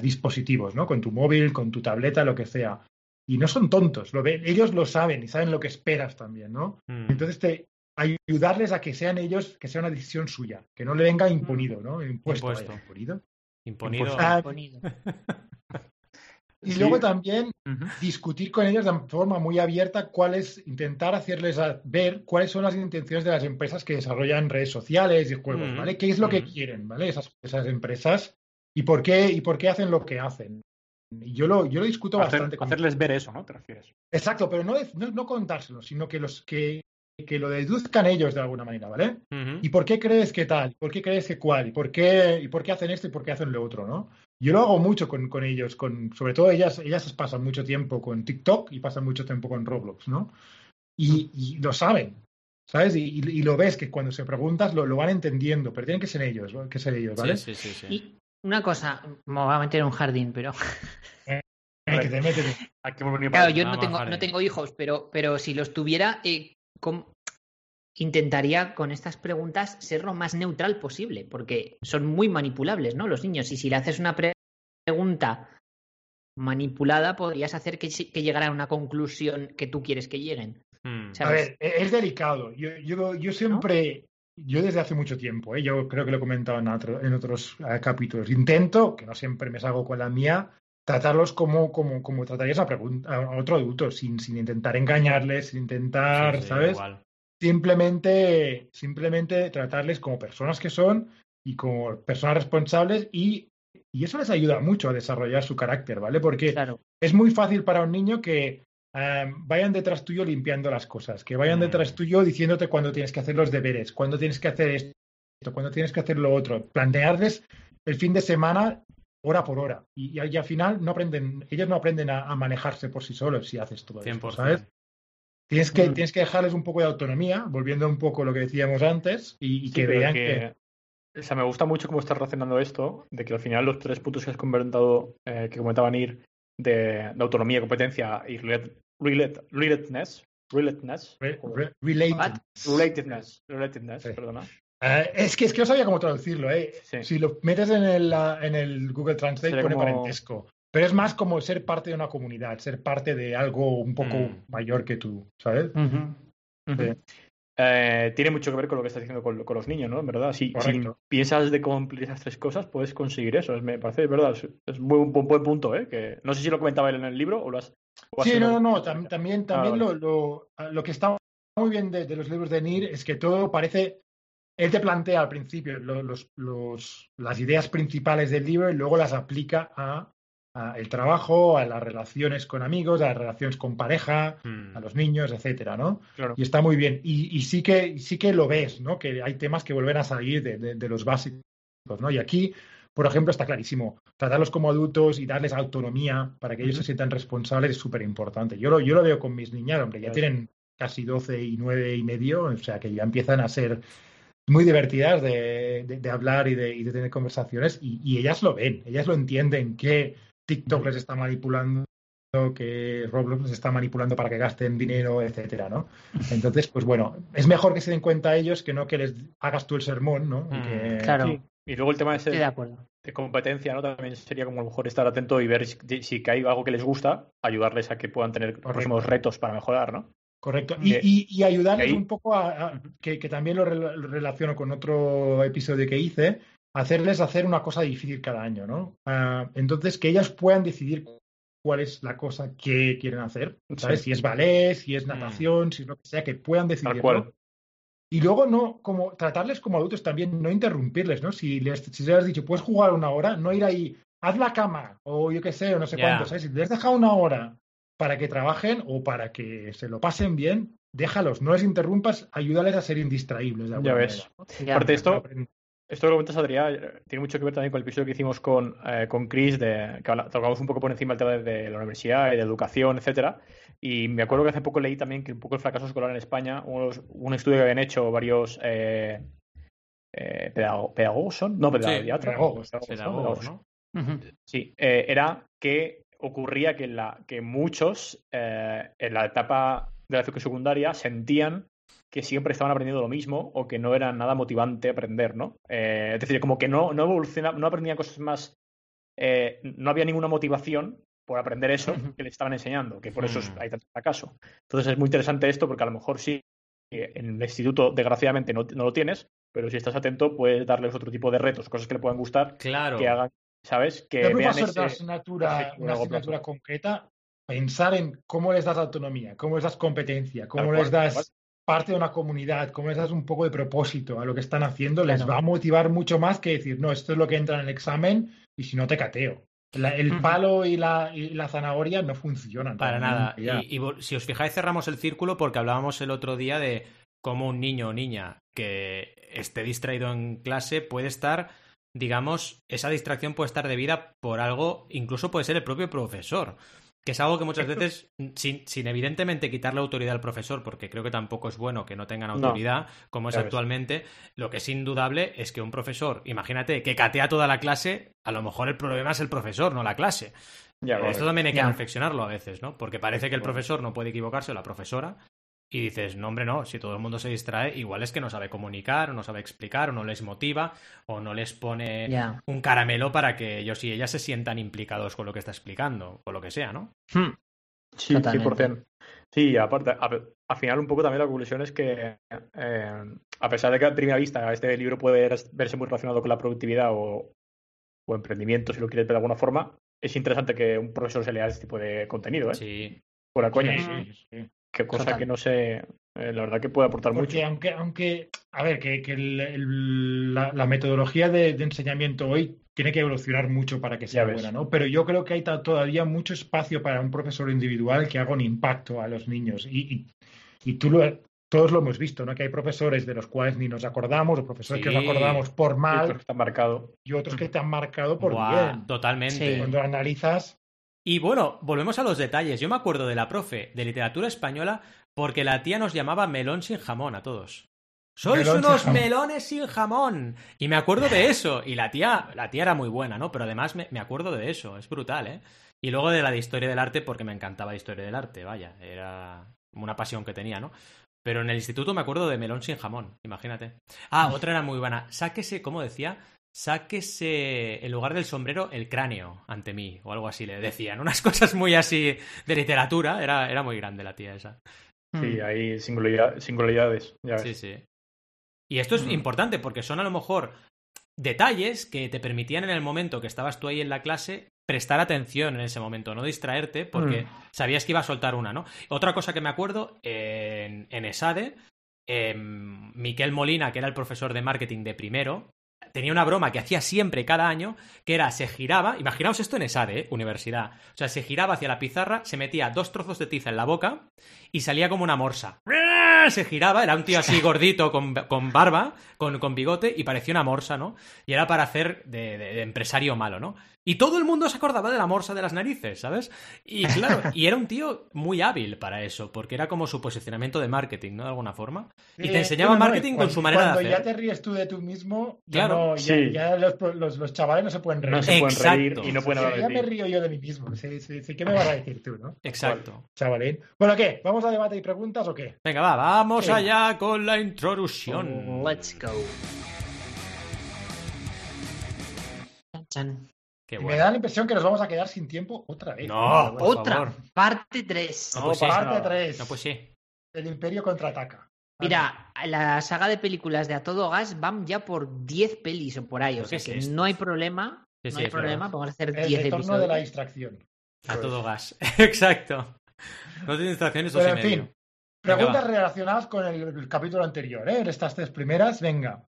dispositivos, ¿no? Con tu móvil, con tu tableta, lo que sea. Y no son tontos, lo ven, ellos lo saben y saben lo que esperas también, ¿no? Mm. Entonces, te, ayudarles a que sean ellos, que sea una decisión suya, que no le venga imponido, ¿no? Impuesto. vaya, Impuesto. imponido. Imponido. Ah, Ponido. Y Sí. luego también discutir con ellos de forma muy abierta cuál es, intentar hacerles ver cuáles son las intenciones de las empresas que desarrollan redes sociales y juegos, Mm, ¿vale? ¿Qué es lo que mm. quieren, ¿vale? Esas, esas empresas y por qué y por qué hacen lo que hacen. Y yo lo, yo lo discuto Hacer- bastante con hacerles ver eso, ¿no? ¿Te refieres? Exacto, pero no, no, no contárselo, sino que los que, que lo deduzcan ellos de alguna manera, ¿vale? ¿Y por qué crees que tal? ¿Por qué crees que cuál? ¿Y por qué, y por qué hacen esto y por qué hacen lo otro, no? Yo lo hago mucho con, con ellos, con, sobre todo ellas, ellas pasan mucho tiempo con TikTok y pasan mucho tiempo con Roblox, ¿no? Y, y lo saben, ¿sabes? Y, y- y lo ves que cuando se preguntas lo, lo van entendiendo, pero tienen que ser ellos, que ser ellos, ¿vale? Sí, sí, sí, sí. Y una cosa, me voy a meter en un jardín, pero Eh, que te metes- Aquí hemos venido claro, yo no tengo, jardín. no tengo hijos, pero, pero si los tuviera, eh, ¿cómo- intentaría con estas preguntas ser lo más neutral posible, porque son muy manipulables, ¿no? Los niños. Y si le haces una pre- pregunta manipulada, podrías hacer que, que llegara a una conclusión que tú quieres que lleguen. Mm. A ver, e- es delicado. Yo, yo, yo siempre, yo desde hace mucho tiempo, ¿eh? yo creo que lo he comentado en, otro- en otros eh, capítulos, intento, que no siempre me salgo con la mía, tratarlos como, como, como tratarías a, a otro adulto, sin, sin intentar engañarles, sin intentar, Sí, sí, ¿sabes? igual. Simplemente, simplemente tratarles como personas que son y como personas responsables y, y eso les ayuda mucho a desarrollar su carácter, ¿vale? Porque Claro. es muy fácil para un niño que eh, vayan detrás tuyo limpiando las cosas, que vayan Mm. detrás tuyo diciéndote cuándo tienes que hacer los deberes, cuándo tienes que hacer esto, cuándo tienes que hacer lo otro, plantearles el fin de semana hora por hora y, y al final no aprenden, ellos no aprenden a, a manejarse por sí solos si haces todo esto, 100%. ¿sabes? Tienes que, Mm. tienes que dejarles un poco de autonomía, volviendo un poco a lo que decíamos antes, y, y Sí, que vean que- que... O sea, me gusta mucho cómo estás relacionando esto, de que al final los tres puntos que has comentado, eh, que comentaban ir de, de autonomía, competencia y relate- relate- relatedness, relatedness, re- re- relatedness, relatedness, Sí. perdona. Eh, es que es que no sabía cómo traducirlo, ¿eh? Sí. Si lo metes en el, en el Google Translate Sería pone como- parentesco. Pero es más como ser parte de una comunidad, ser parte de algo un poco Mm. mayor que tú, ¿sabes? Sí. Eh, tiene mucho que ver con lo que estás diciendo con, los niños, ¿no? En verdad, si, si, piensas de cumplir esas tres cosas, puedes conseguir eso. Es, me parece, es verdad, es, muy, un buen punto, ¿eh? Que, no sé si lo comentaba él en el libro o lo has... sí, no, no, no, también, también ah, lo, lo, que está muy bien de, los libros de Nir es que todo parece... Él te plantea al principio los, los, las ideas principales del libro y luego las aplica a el trabajo, a las relaciones con amigos, a las relaciones con pareja, hmm. a los niños, etcétera, ¿no? Y está muy bien. Y, sí que sí que lo ves, ¿no? Que hay temas que vuelven a salir de, los básicos, ¿no? Y aquí, por ejemplo, está clarísimo. Tratarlos como adultos y darles autonomía para que ellos se sientan responsables es súper importante. Yo lo, yo lo veo con mis niñas, hombre, ya tienen casi 12 y 9 y medio, o sea que ya empiezan a ser muy divertidas de, hablar y de, tener conversaciones y, y, ellas lo ven, ellas lo entienden que TikTok les está manipulando, que Roblox les está manipulando para que gasten dinero, etcétera, ¿no? Entonces, pues bueno, es mejor que se den cuenta ellos que no que les hagas tú el sermón, ¿no? Mm, claro. Y luego el tema de, de, competencia, ¿no? También sería como a lo mejor estar atento y ver si, hay algo que les gusta, ayudarles a que puedan tener próximos retos para mejorar, ¿no? Correcto. Y, ayudarles un poco a, que, también lo, relaciono con otro episodio que hice, hacerles hacer una cosa difícil cada año, ¿no? Ah, entonces, que ellas puedan decidir cuál es la cosa que quieren hacer, ¿sabes? Si es ballet, si es mm. natación, si es lo que sea, que puedan decidirlo. Y luego no, como tratarles como adultos también, no interrumpirles, ¿no? Si les, si les has dicho, puedes jugar una hora, no ir ahí, haz la cama, o yo qué sé, o no sé cuánto, ¿sabes? Si les has dejado una hora para que trabajen o para que se lo pasen bien, déjalos, no les interrumpas, ayúdales a ser indistraíbles. ya ves. Aparte esto, esto que comentas, Adrián, tiene mucho que ver también con el episodio que hicimos con, eh, con Chris, de, que tocamos un poco por encima el tema de, la universidad y de educación, etcétera. Y me acuerdo que hace poco leí también que un poco el fracaso escolar en España, un estudio que habían hecho varios eh, eh pedagogos, ¿son? No, pedagogos, pedagogos, ¿no? Sí, eh, era que ocurría que, la, que muchos en la etapa de la educación secundaria sentían que siempre estaban aprendiendo lo mismo o que no era nada motivante aprender, ¿no? Eh, es decir, como que no, no no aprendían cosas más, eh, no había ninguna motivación por aprender eso que le estaban enseñando, que por eso hmm. hay tanto fracaso. Entonces es muy interesante esto porque a lo mejor sí, en el instituto desgraciadamente no, lo tienes, pero si estás atento puedes darles otro tipo de retos, cosas que le puedan gustar, claro. que hagan, ¿sabes? Que vean ese, asignatura, una asignatura concreta, pensar en cómo les das autonomía, cómo les das competencia, cómo les das parte de una comunidad, como esas un poco de propósito a lo que están haciendo, les va a motivar mucho más que decir, no, esto es lo que entra en el examen y si no te cateo. el palo y la, la, zanahoria no funcionan. Para nada. Y, si os fijáis, cerramos el círculo porque hablábamos el otro día de cómo un niño o niña que esté distraído en clase puede estar, digamos, esa distracción puede estar debida por algo, incluso puede ser el propio profesor. Que es algo que muchas veces, sin, sin, evidentemente quitarle autoridad al profesor, porque creo que tampoco es bueno que no tengan autoridad, como es actualmente, lo que es indudable es que un profesor, imagínate, que catea toda la clase, a lo mejor el problema es el profesor, no la clase. Esto también hay que reflexionarlo a veces, ¿no? Porque parece que el profesor no puede equivocarse o la profesora, y dices, no, hombre, no, si todo el mundo se distrae, igual es que no sabe comunicar, o no sabe explicar, o no les motiva, o no les pone un caramelo para que ellos y ellas se sientan implicados con lo que está explicando, o lo que sea, ¿no? Hmm. Sí, por 100%. Sí, aparte, al final un poco también la conclusión es que, eh, a pesar de que a primera vista este libro puede verse muy relacionado con la productividad o, o emprendimiento, si lo quieres ver de alguna forma, es interesante que un profesor se lea este tipo de contenido, ¿eh? Sí. Por la coña. Sí, sí, Qué cosa que no sé, eh, la verdad que puede aportar Porque mucho. Aunque, aunque, a ver, que, que la, metodología de, enseñamiento hoy tiene que evolucionar mucho para que sea buena, ¿no? Pero yo creo que hay todavía mucho espacio para un profesor individual que haga un impacto a los niños. Y, y, tú lo, todos lo hemos visto, ¿no? Que hay profesores de los cuales ni nos acordamos, o profesores que nos acordamos por mal. Y otros que te han marcado. Y otros que te han marcado por bien. Totalmente. Cuando analizas, y bueno, volvemos a los detalles. Yo me acuerdo de la profe de literatura española porque la tía nos llamaba melón sin jamón a todos. Sois unos melones sin jamón. Y me acuerdo de eso. Y la tía, la tía era muy buena, ¿no? Pero además me, acuerdo de eso. Es brutal, ¿eh? Y luego de la de historia del arte porque me encantaba la historia del arte, vaya. Era una pasión que tenía, ¿no? Pero en el instituto me acuerdo de melón sin jamón, imagínate. Ah, otra era muy buena. Sáquese, ¿cómo decía? Sáquese en lugar del sombrero el cráneo ante mí, o algo así le decían. Unas cosas muy así de literatura, era, era muy grande la tía esa. Sí, Hmm. hay singularidad- singularidades. Ya ves. Sí, sí. Y esto es Mm. importante porque son a lo mejor detalles que te permitían en el momento que estabas tú ahí en la clase prestar atención en ese momento, no distraerte porque Mm. sabías que iba a soltar una, ¿no? Otra cosa que me acuerdo en, en ESADE, em, Miquel Molina, que era el profesor de marketing de primero, tenía una broma que hacía siempre cada año, que era se giraba, imaginaos esto en ESADE, ¿eh? universidad, o sea, se giraba hacia la pizarra, se metía dos trozos de tiza en la boca y salía como una morsa. Se giraba, era un tío así gordito, con, con barba, con, con bigote, y parecía una morsa, ¿no? Y era para hacer de, de- de empresario malo, ¿no? Y todo el mundo se acordaba de la morsa de las narices, ¿sabes? Y claro, y era un tío muy hábil para eso, porque era como su posicionamiento de marketing, ¿no? De alguna forma. Y te Eh, enseñaba no, marketing con cuando- su manera de Cuando hacer. ya te ríes tú de tú mismo, ya Claro, no- ya, sí. ya los, los- los chavales no se pueden reír. No se pueden Exacto. reír y no pueden Sí, hablar ya me río yo de mí mismo. Sí, sí, sí, ¿Qué me vas a decir tú, no? Exacto. Chavalín. Bueno, ¿qué? ¿Vamos a debate y preguntas o qué? Venga, va, vamos Sí. allá con la introducción. Let's go. Chan, Me da la impresión que nos vamos a quedar sin tiempo otra vez. No, por Otra, favor. parte 3. No, pues sí. Parte nada. 3. No, pues sí. El Imperio contraataca. Mira, la saga de películas de A Todo Gas van ya por 10 pelis o por ahí. O ¿Pero sea que es no hay problema. Sí, no sí, hay problema, verdad. podemos hacer El 10 retorno episodios. de la distracción. A todo gas. Exacto. No tiene distracciones y en medio. fin, preguntas relacionadas con el, el capítulo anterior, ¿eh? Estas tres primeras, venga.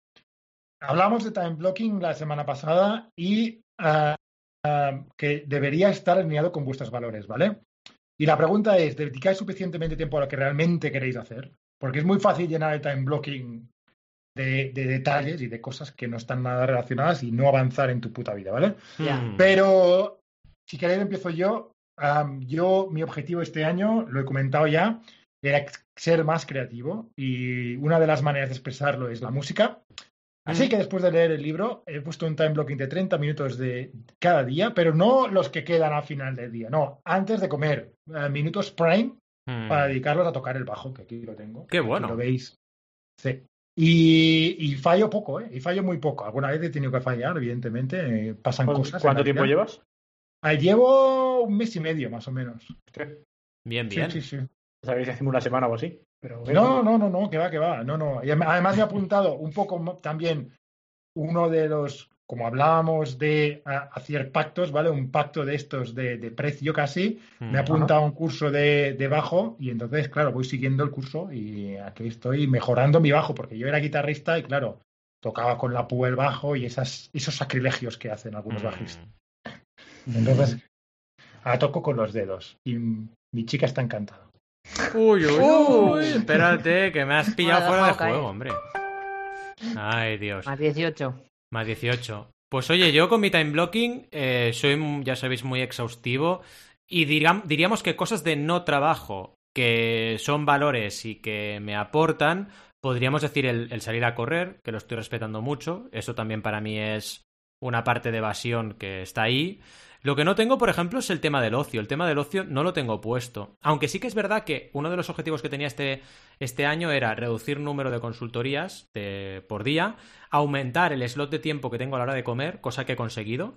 Hablamos de time blocking la semana pasada y ah, que debería estar alineado con vuestros valores, ¿vale? Y la pregunta es, ¿dedicáis suficientemente tiempo a lo que realmente queréis hacer? Porque es muy fácil llenar el time blocking de, de detalles y de cosas que no están nada relacionadas y no avanzar en tu puta vida, ¿vale? Ya. Mm. Pero si queréis empiezo yo. Yo, mi objetivo este año, lo he comentado ya, era ser más creativo y una de las maneras de expresarlo es la música. Así Mm. que después de leer el libro, he puesto un time blocking de 30 minutos de cada día, pero no los que quedan al final del día, no, antes de comer, eh, minutos prime Mm. para dedicarlos a tocar el bajo, que aquí lo tengo. Qué bueno. Lo veis. Sí. Y, y fallo poco, ¿eh? Y fallo muy poco. Alguna vez he tenido que fallar, evidentemente. eh, pasan cosas. ¿Cuánto tiempo vida. llevas? Ah, llevo un mes y medio, más o menos. Bien, Sí, bien. sí, sí. Sabéis que hacemos una semana o así. Pero, No, no, no, no, que va, que va. No, no. Y adem- además me he apuntado un poco también uno de los, como hablábamos de hacer pactos, ¿vale? Un pacto de estos de, de precio casi. Me he Mm. apuntado a un curso de, de bajo y entonces, claro, voy siguiendo el curso y aquí estoy mejorando mi bajo porque yo era guitarrista y, claro, tocaba con la púa el bajo y esas, esos sacrilegios que hacen algunos Mm. bajistas. Entonces, ahora toco con los dedos y mi chica está encantada. Uy, uy, Uy. Espérate, que me has pillado fuera de juego, hombre. Ay, Dios. Más 18. Más 18. Pues oye, yo con mi time blocking eh, soy, ya sabéis, muy exhaustivo. Y diríamos que cosas de no trabajo, que son valores y que me aportan, podríamos decir el, el salir a correr, que lo estoy respetando mucho. Eso también para mí es una parte de evasión que está ahí. Lo que no tengo, por ejemplo, es el tema del ocio. El tema del ocio no lo tengo puesto. Aunque sí que es verdad que uno de los objetivos que tenía este, este año era reducir número de consultorías de- por día, aumentar el slot de tiempo que tengo a la hora de comer, cosa que he conseguido.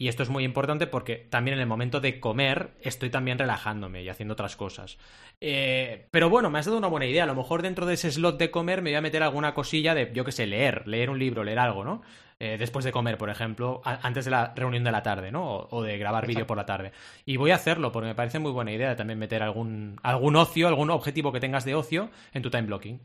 Y esto es muy importante porque también en el momento de comer estoy también relajándome y haciendo otras cosas. Eh, pero bueno, me has dado una buena idea. A lo mejor dentro de ese slot de comer me voy a meter alguna cosilla de, yo qué sé, leer, leer un libro, leer algo, ¿no? Eh, después de comer, por ejemplo, antes de la reunión de la tarde, ¿no? O, o de grabar vídeo por la tarde. Y voy a hacerlo porque me parece muy buena idea también meter algún, algún ocio, algún objetivo que tengas de ocio en tu time blocking.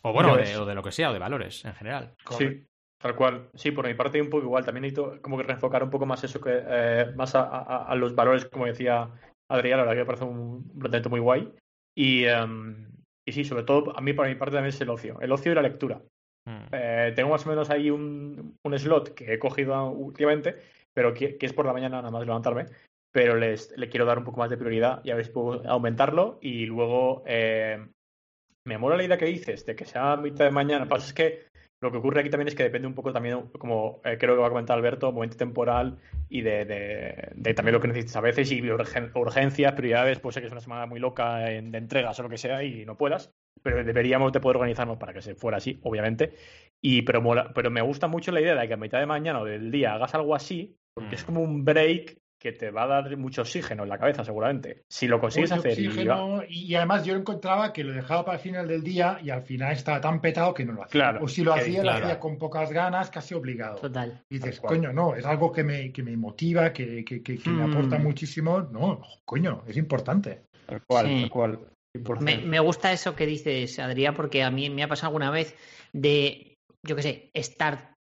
O bueno, Ya de, o de lo que sea, o de valores en general. Sí, tal cual. Sí, por mi parte un poco igual. También necesito como que reenfocar un poco más eso que eh, más a, a- a los valores, como decía Adrián, la verdad que me parece un planteamiento muy guay. Y, em, y sí, sobre todo a mí por mi parte también es el ocio. El ocio y la lectura. Mm. Eh, tengo más o menos ahí un, un slot que he cogido últimamente, pero que, que es por la mañana nada más levantarme. Pero les, le quiero dar un poco más de prioridad y a ver si puedo aumentarlo. Y luego eh, me mola la idea que dices de que sea a mitad de mañana. Lo que pasa es que lo que ocurre aquí también es que depende un poco también, como eh, creo que va a comentar Alberto, momento temporal y de, de- de también lo que necesites a veces y urgen- urgencias, prioridades. Puede ser que es una semana muy loca en- de entregas o lo que sea y no puedas, pero deberíamos de poder organizarnos para que se fuera así, obviamente. Y pero, mola- pero me gusta mucho la idea de que a mitad de mañana o del día hagas algo así, porque es Mm. como un break que te va a dar mucho oxígeno en la cabeza, seguramente. Si lo consigues Mucho hacer y- oxígeno, y, y además yo encontraba que lo dejaba para el final del día y al final estaba tan petado que no lo hacía. Claro, o si lo hacía, claro. lo hacía con pocas ganas, casi obligado. Total. Y dices, coño, no, es algo que me, que me motiva, que, que, que, que me Mm. aporta muchísimo. No, coño, es importante. Tal cual, Sí. tal cual. Me, 100%. me gusta eso que dices, Adrián, porque a mí me ha pasado alguna vez de, yo qué sé, estar,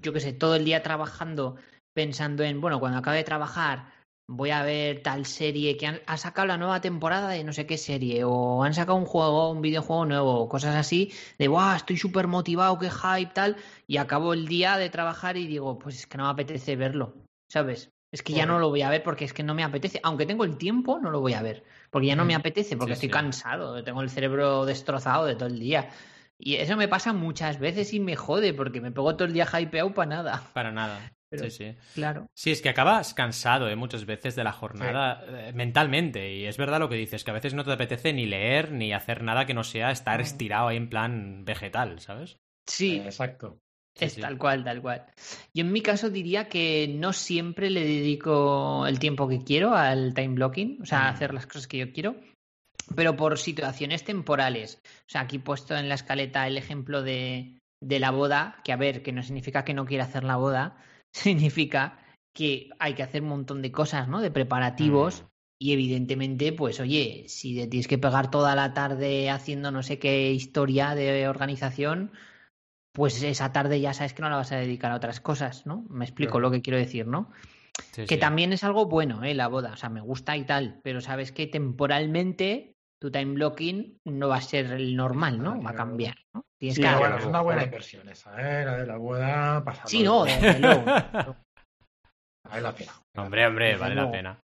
yo qué sé, todo el día trabajando pensando en, bueno, cuando acabe de trabajar voy a ver tal serie que han, ha sacado la nueva temporada de no sé qué serie, o han sacado un juego, un videojuego nuevo, cosas así, de, wow, estoy súper motivado, qué hype, tal, y acabo el día de trabajar y digo, pues es que no me apetece verlo, ¿sabes? Es que ya no lo voy a ver porque es que no me apetece. Aunque tengo el tiempo, no lo voy a ver. Porque ya no me Mm. apetece, porque Sí, estoy sí. cansado, tengo el cerebro destrozado de todo el día. Y eso me pasa muchas veces y me jode, porque me pego todo el día hypeado para nada. Para nada. Pero- Sí, sí. Claro. Sí, es que acabas cansado ¿eh? muchas veces de la jornada eh, mentalmente. Y es verdad lo que dices, que a veces no te apetece ni leer ni hacer nada que no sea estar Mm. estirado ahí en plan vegetal, ¿sabes? Sí, Exacto. Sí, es sí. tal cual, tal cual. Yo en mi caso diría que no siempre le dedico el tiempo que quiero al time blocking, o sea, a Mm. hacer las cosas que yo quiero, pero por situaciones temporales. O sea, aquí he puesto en la escaleta el ejemplo de, de la boda, que a ver, que no significa que no quiera hacer la boda, significa que hay que hacer un montón de cosas, ¿no? De preparativos. Mm. Y evidentemente, pues oye, si te tienes que pegar toda la tarde haciendo no sé qué historia de organización, pues esa tarde ya sabes que no la vas a dedicar a otras cosas, ¿no? Me explico Claro. lo que quiero decir, ¿no? Sí, Que sí. también es algo bueno, ¿eh? La boda, o sea, me gusta y tal, pero sabes que temporalmente tu time blocking no va a ser el normal, ¿no? Va a cambiar, ¿no? Tienes Sí, que bueno, es una buena inversión esa, ¿eh? La de la boda pasada. Sí, no, desde luego. Vale la pena. Hombre, hombre, vale la pena.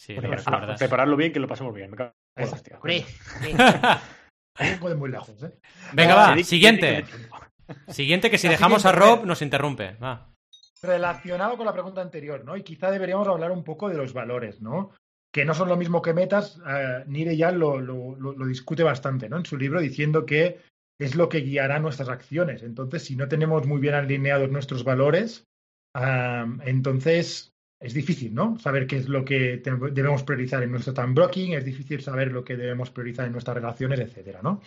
Sí, lo recuerdas. prepararlo bien, que lo pasemos bien. Me cago en. Hombre, de muy lejos, ¿eh? Venga, va, siguiente. Siguiente que si La dejamos a Rob nos interrumpe. Va. Relacionado con la pregunta anterior, ¿no? Y quizá deberíamos hablar un poco de los valores, ¿no? Que no son lo mismo que metas. eh, Nire ya lo, lo- discute bastante, ¿no? En su libro diciendo que es lo que guiará nuestras acciones. Entonces, si no tenemos muy bien alineados nuestros valores, entonces es difícil, ¿no? Saber qué es lo que debemos priorizar en nuestro time blocking, es difícil saber lo que debemos priorizar en nuestras relaciones, etcétera, ¿no?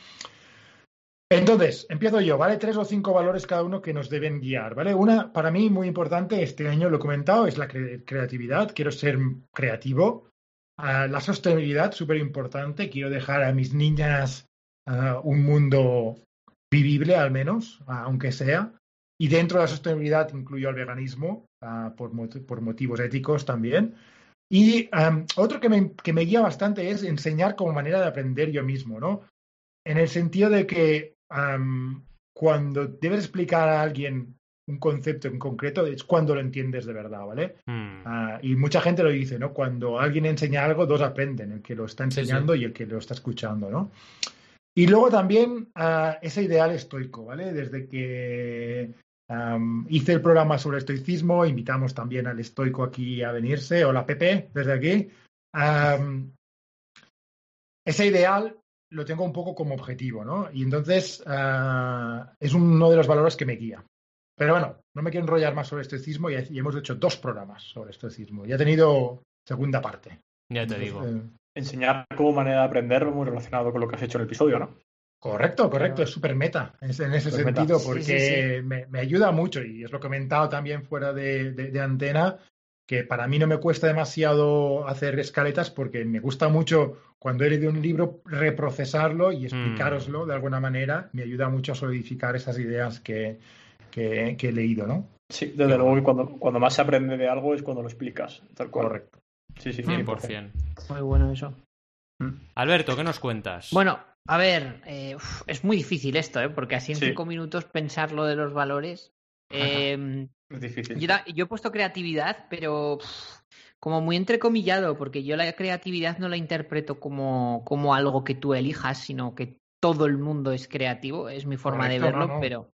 Entonces, empiezo yo, ¿vale? Tres o cinco valores cada uno que nos deben guiar, ¿vale? Una, para mí, muy importante, este año lo he comentado, es la cre- creatividad. Quiero ser creativo. La sostenibilidad, súper importante. Quiero dejar a mis niñas un mundo vivible, al menos, aunque sea. Y dentro de la sostenibilidad incluyo el veganismo, por, por motivos éticos también. Y otro que me, que me guía bastante es enseñar como manera de aprender yo mismo, ¿no? En el sentido de que cuando debes explicar a alguien un concepto en concreto es cuando lo entiendes de verdad, ¿vale? Mm. Ah, y mucha gente lo dice, ¿no? Cuando alguien enseña algo, dos aprenden, el que lo está Sí, sí. enseñando y el que lo está escuchando, ¿no? Y luego también ah, ese ideal estoico, ¿vale? Desde que hice el programa sobre estoicismo, invitamos también al estoico aquí a venirse. Hola Pepe, desde aquí. Ese ideal lo tengo un poco como objetivo, ¿no? Y entonces ah, es uno de los valores que me guía. Pero bueno, no me quiero enrollar más sobre estoicismo y, y hemos hecho dos programas sobre estoicismo. Ya he tenido segunda parte. Ya te digo. Eh, Enseñar como manera de aprender, muy relacionado con lo que has hecho en el episodio, ¿no? Correcto, correcto, es súper meta en ese, sentido, porque sí, sí. Me, me ayuda mucho y es lo que he comentado también fuera de, de- de antena, que para mí no me cuesta demasiado hacer escaletas porque me gusta mucho cuando he leído un libro reprocesarlo y explicároslo de alguna manera, me ayuda mucho a solidificar esas ideas que, que- que he leído, ¿no? Sí, desde luego que cuando, cuando más se aprende de algo es cuando lo explicas. Tal cual. Correcto. Sí, sí, 100%. Muy bueno eso. Alberto, ¿qué nos cuentas? Bueno, a ver, eh, uf, es muy difícil esto, ¿eh? Porque así en Sí. cinco minutos pensar lo de los valores. Eh, Es difícil. yo, da- yo he puesto creatividad, pero uf, como muy entrecomillado, porque yo la creatividad no la interpreto como, como algo que tú elijas, sino que todo el mundo es creativo, es mi forma de no, verlo, no. pero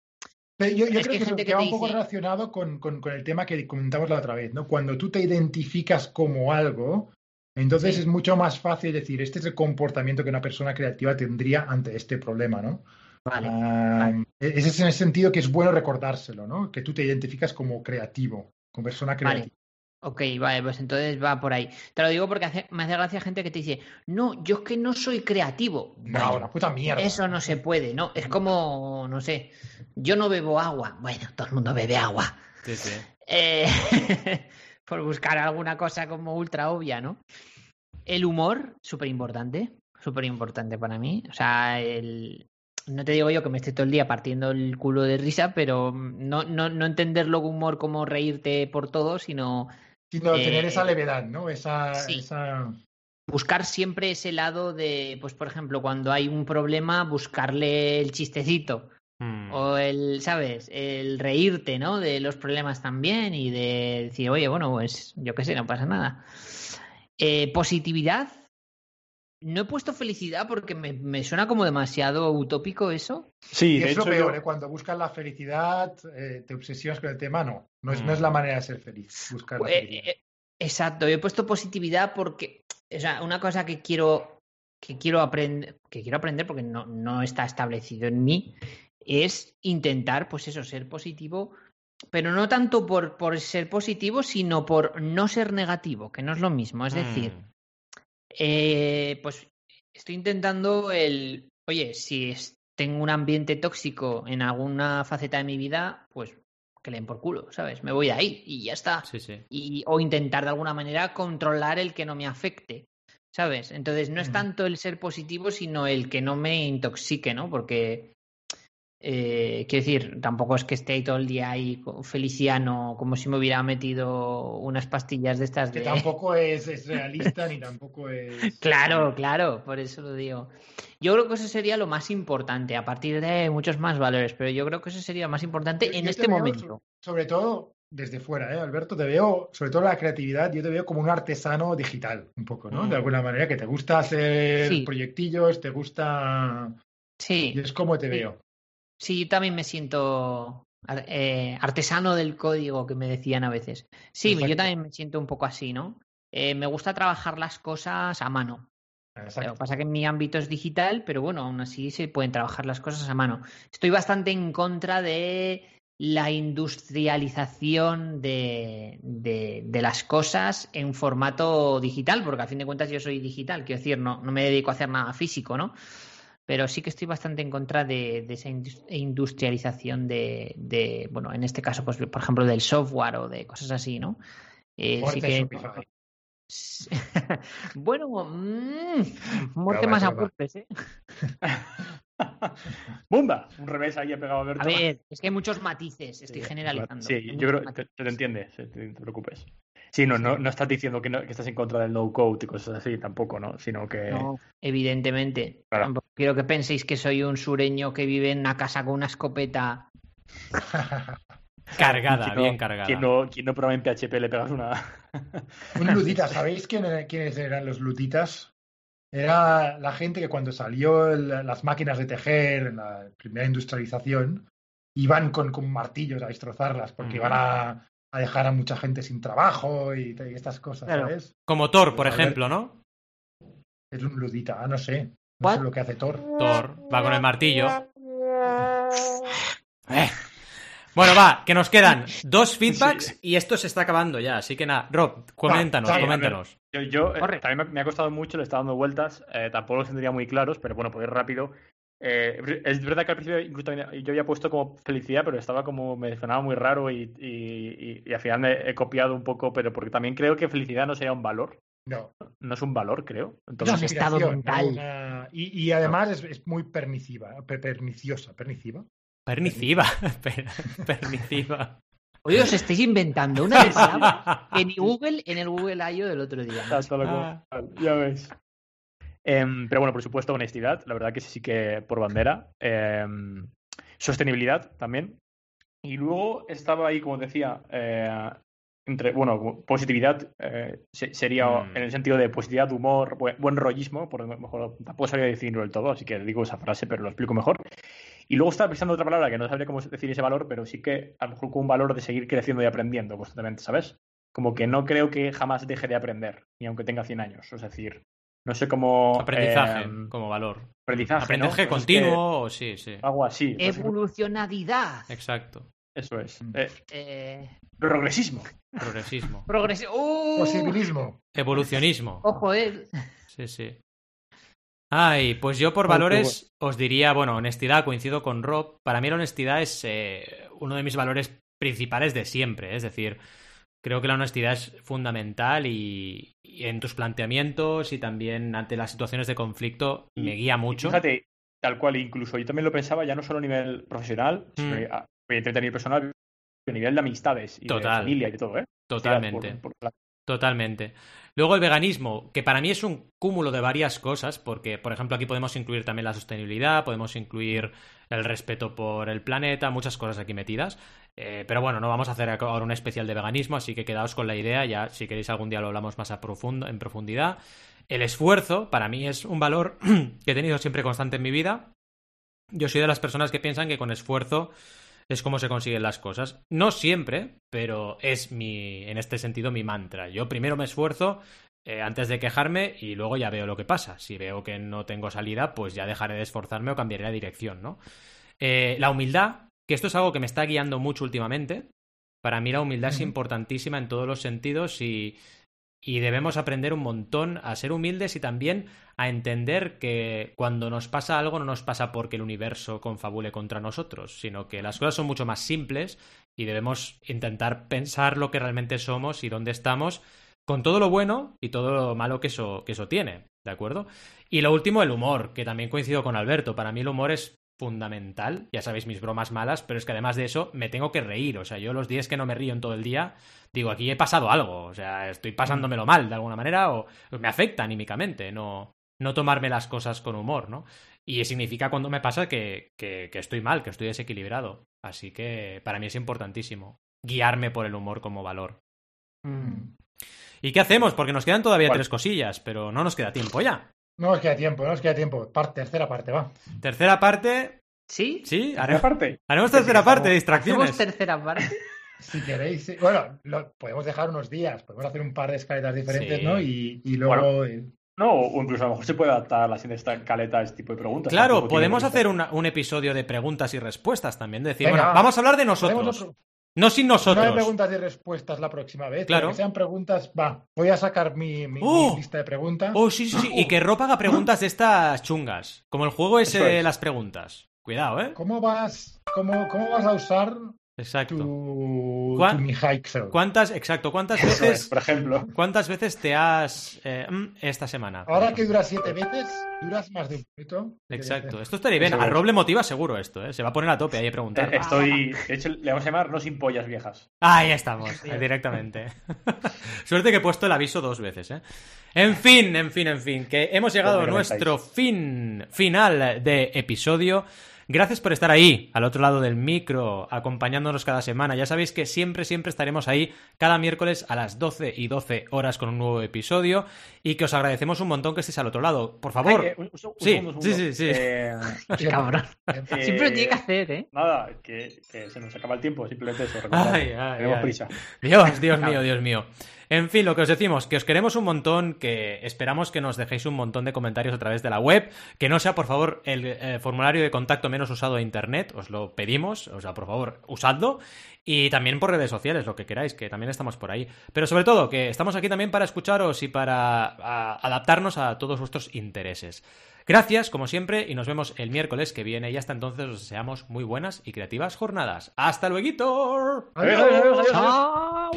Pero yo, creo que que, gente que va un poco dice- relacionado con, con- con el tema que comentamos la otra vez, ¿no? Cuando tú te identificas como algo, entonces Sí. es mucho más fácil decir, este es el comportamiento que una persona creativa tendría ante este problema, ¿no? vale. Ah, ese es en el sentido que es bueno recordárselo, ¿no? Que tú te identificas como creativo, como persona Vale. Ok, vale, pues entonces va por ahí. Te lo digo porque hace- me hace gracia gente que te dice, no, yo es que no soy creativo. No, Bueno, una puta mierda. Eso no se puede, ¿no? Es como, no sé, yo no bebo agua. Bueno, todo el mundo bebe agua. Sí, sí. Eh, por buscar alguna cosa como ultra obvia, ¿no? El humor, súper importante, súper importante para mí. O sea, el... no te digo yo que me esté todo el día partiendo el culo de risa, pero no, no, no entenderlo humor como reírte por todo, sino Sino Eh, tener esa levedad, ¿no? Esa, sí. esa... buscar siempre ese lado de, pues por ejemplo, cuando hay un problema, buscarle el chistecito. Mm. O el, ¿sabes? El reírte, ¿no? De los problemas también y de decir, oye, bueno, pues yo qué sé, no pasa nada. Eh, positividad. No he puesto felicidad porque me, me suena como demasiado utópico eso. Sí, Y de es lo peor, yo- ¿eh? Cuando buscas la felicidad, eh, te obsesionas con el tema, no. No es, no Mm. es la manera de ser feliz, buscar la Eh, felicidad. eh, exacto, yo he puesto positividad porque, o sea, una cosa que quiero, que quiero aprender, que quiero aprender porque no, no está establecido en mí, es intentar, pues eso, ser positivo, pero no tanto por, por ser positivo, sino por no ser negativo, que no es lo mismo. Es decir, Mm. Eh, pues estoy intentando el, oye, si es- tengo un ambiente tóxico en alguna faceta de mi vida, pues que le den por culo, ¿sabes? Me voy de ahí y ya está. Sí, sí. Y, o intentar de alguna manera controlar el que no me afecte, ¿sabes? Entonces no es tanto el ser positivo, sino el que no me intoxique, ¿no? Porque, eh, quiero decir, tampoco es que esté ahí todo el día ahí feliciano, como si me hubiera metido unas pastillas de estas Que de... tampoco es, es realista ni tampoco es. Claro, claro, por eso lo digo. Yo creo que eso sería lo más importante, a partir de muchos más valores, pero yo creo que eso sería lo más importante Yo- en yo este momento. so- Sobre todo desde fuera, ¿eh, Alberto? Te veo, sobre todo la creatividad, yo te veo como un artesano digital, un poco, ¿no? Mm. De alguna manera, que te gusta hacer Sí. proyectillos, te gusta. Sí, Y es como te Sí. veo. Sí, yo también me siento eh, artesano del código que me decían a veces. Sí, yo también me siento un poco así, ¿no? Eh, me gusta trabajar las cosas a mano. Lo que pasa que en mi ámbito es digital, pero bueno, aún así se pueden trabajar las cosas a mano. Estoy bastante en contra de la industrialización de, de- de las cosas en formato digital, porque a fin de cuentas yo soy digital, quiero decir, no, no me dedico a hacer nada físico, ¿no? Pero sí que estoy bastante en contra de, de esa indus- industrialización de, de, bueno, en este caso, pues, por ejemplo, del software o de cosas así, ¿no? Eh, sí que bueno, mm, muerte más a golpes, ¿eh? ¡Bumba! Un revés ahí ha pegado Alberto. A ver, es que hay muchos matices, estoy Sí, generalizando. Sí, yo creo que te, te entiende, sí, te- no te preocupes. Sí, no, no, no estás diciendo que, no- que estás en contra del no code y cosas así, tampoco, ¿no? Sino que. No, evidentemente. Claro. Tampoco quiero que penséis que soy un sureño que vive en una casa con una escopeta. Cargada, no- bien cargada. Quien no, quien no prueba en PHP le pegas una. Un ludita, ¿sabéis quién- quiénes eran los luditas? Era la gente que cuando salió el- las máquinas de tejer en la primera industrialización, iban con, con martillos a destrozarlas porque iban a, a dejar a mucha gente sin trabajo y, y estas cosas, Claro. ¿sabes? Como Thor, por ejemplo, ¿no? Es un ludita, ah, no sé. No sé What? lo que hace Thor. Thor va con el martillo. Eh. Bueno, va, que nos quedan dos feedbacks y esto se está acabando ya. Así que nada, Rob, coméntanos, coméntanos. Yo, yo, eh, también me, me ha costado mucho, le estaba dando vueltas, eh, tampoco los tendría muy claros, pero bueno, por ir rápido. Eh, es verdad que al principio incluso también yo había puesto como felicidad, pero estaba como, me sonaba muy raro y, y, y- y al final me he copiado un poco, pero porque también creo que felicidad no sería un valor, No, no es un valor, creo. es Entonces, No, estado aspiración, ¿no? mental. Una- Y, y además es, es muy perniciosa, perniciosa. Perniciva. Per- Perniciva. Oye, os estáis inventando una palabra en Google, en el Google I.O. del otro día. Lo Ah. ya ves. Em, pero bueno, por supuesto, honestidad, la verdad que sí que por bandera. Em, sostenibilidad también. Y luego estaba ahí, como decía, eh, entre, bueno, positividad eh, se- sería Mm. en el sentido de positividad, humor, buen, buen rollismo, por lo mejor tampoco sabría definirlo del todo, así que digo esa frase, pero lo explico mejor. Y luego estaba pensando otra palabra que no sabría cómo decir ese valor, pero sí que a lo mejor con un valor de seguir creciendo y aprendiendo constantemente, ¿sabes? Como que no creo que jamás deje de aprender, ni aunque tenga 100 años. Es decir, no sé cómo. Aprendizaje em, como valor. aprendizaje. ¿no? Aprendizaje Pues es que continuo, sí, sí. Algo así. Evolucionalidad. Exacto. Eso es. Mm. Eh, Eh, progresismo. Progresismo. progresi- ¡Uh! Posibilismo. Evolucionismo. Ojo, eh. Sí, sí. Ay, pues yo por valores os diría, bueno, honestidad, coincido con Rob. Para mí la honestidad es eh, uno de mis valores principales de siempre. Es decir, creo que la honestidad es fundamental y, y en tus planteamientos y también ante las situaciones de conflicto me guía mucho. Fíjate, tal cual, incluso yo también lo pensaba ya no solo a nivel profesional, sino Mm. a- evidentemente a nivel personal, a nivel de amistades y Total. de familia y de todo, ¿eh? Totalmente. Por- por la- Totalmente. Luego el veganismo, que para mí es un cúmulo de varias cosas, porque, por ejemplo, aquí podemos incluir también la sostenibilidad, podemos incluir el respeto por el planeta, muchas cosas aquí metidas. Eh, pero bueno, no vamos a hacer ahora un especial de veganismo, así que quedaos con la idea, ya si queréis algún día lo hablamos más a en profundidad. El esfuerzo, para mí, es un valor que he tenido siempre constante en mi vida. Yo soy de las personas que piensan que con esfuerzo es como se consiguen las cosas. No siempre, pero es mi, en este sentido, mi mantra. Yo primero me esfuerzo eh, antes de quejarme y luego ya veo lo que pasa. Si veo que no tengo salida, pues ya dejaré de esforzarme o cambiaré la dirección, ¿no? Eh, la humildad, que esto es algo que me está guiando mucho últimamente. Para mí la humildad es importantísima en todos los sentidos y, y debemos aprender un montón a ser humildes y también a entender que cuando nos pasa algo no nos pasa porque el universo confabule contra nosotros, sino que las cosas son mucho más simples y debemos intentar pensar lo que realmente somos y dónde estamos con todo lo bueno y todo lo malo que eso, que eso tiene, ¿de acuerdo? Y lo último, el humor, que también coincido con Alberto. Para mí el humor es fundamental. Ya sabéis mis bromas malas, pero es que además de eso me tengo que reír. O sea, yo los días que no me río en todo el día, digo, aquí he pasado algo. O sea, estoy pasándomelo mal de alguna manera o me afecta anímicamente. No, no tomarme las cosas con humor, ¿no? Y significa cuando me pasa que, que, que estoy mal, que estoy desequilibrado. Así que para mí es importantísimo guiarme por el humor como valor. Mm. ¿Y qué hacemos? Porque nos quedan todavía tres cosillas, pero no nos queda tiempo ya. No nos queda tiempo, no nos queda tiempo. Parte, tercera parte, va. Tercera parte, ¿Sí? sí, Tercera haremos, parte. haremos tercera parte de ¿Hacemos distracciones. tercera parte? Si queréis, sí. bueno, lo- podemos dejar unos días, podemos hacer un par de escaletas diferentes, Sí. ¿no? Y, y luego. eh, No, o incluso a lo mejor se puede adaptar la siguiente escaleta a este tipo de preguntas. Claro, podemos hacer una- un episodio de preguntas y respuestas también. de Decir, Venga, bueno, va. vamos a hablar de haremos nosotros, otro- no sin No hay nosotros. preguntas y respuestas la próxima vez. Claro. Que sean preguntas, va. Voy a sacar mi, mi- mi ¡Oh! lista de preguntas. Oh, sí, sí, sí. Y que Rob haga preguntas de estas chungas. Como el juego de es. las preguntas. Cuidado, ¿eh? ¿Cómo vas, cómo, cómo vas a usar Exacto. tu, ¿Cuán- tu Mihaixel? ¿Cuántas, exacto, cuántas es, veces, por ejemplo. cuántas veces te has eh, mm, esta semana? Ahora que duras siete veces, duras más de un minuto. Exacto. Esto estaría bien. Eso A es. Rob le motiva seguro esto, ¿eh? Se va a poner a tope ahí a preguntar. Eh, Estoy. De hecho, le vamos a llamar No sin pollas viejas. Ahí estamos, directamente. Suerte que he puesto el aviso dos veces, ¿eh? En fin, en fin, en fin, que hemos llegado a nuestro fin final de episodio. Gracias por estar ahí, al otro lado del micro, acompañándonos cada semana. Ya sabéis que siempre, siempre estaremos ahí cada miércoles a las 12 y 12 horas con un nuevo episodio y que os agradecemos un montón que estéis al otro lado. Por favor, Ay, un- un Sí, sí, sí, sí. Eh, Qué cabrón. eh, Siempre lo tiene que hacer, ¿eh? Nada, que, que se nos acaba el tiempo, simplemente eso. Ay, ay, Tenemos ay. prisa. Dios, Dios mío, Dios mío. En fin, lo que os decimos, que os queremos un montón, que esperamos que nos dejéis un montón de comentarios a través de la web, que no sea, por favor, el eh, formulario de contacto menos usado de Internet, os lo pedimos, o sea, por favor, usadlo, y también por redes sociales, lo que queráis, que también estamos por ahí. Pero sobre todo, que estamos aquí también para escucharos y para a- adaptarnos a todos vuestros intereses. Gracias, como siempre, y nos vemos el miércoles que viene, y hasta entonces os deseamos muy buenas y creativas jornadas. ¡Hasta luego! Adiós, adiós, adiós, adiós. ¡Chao!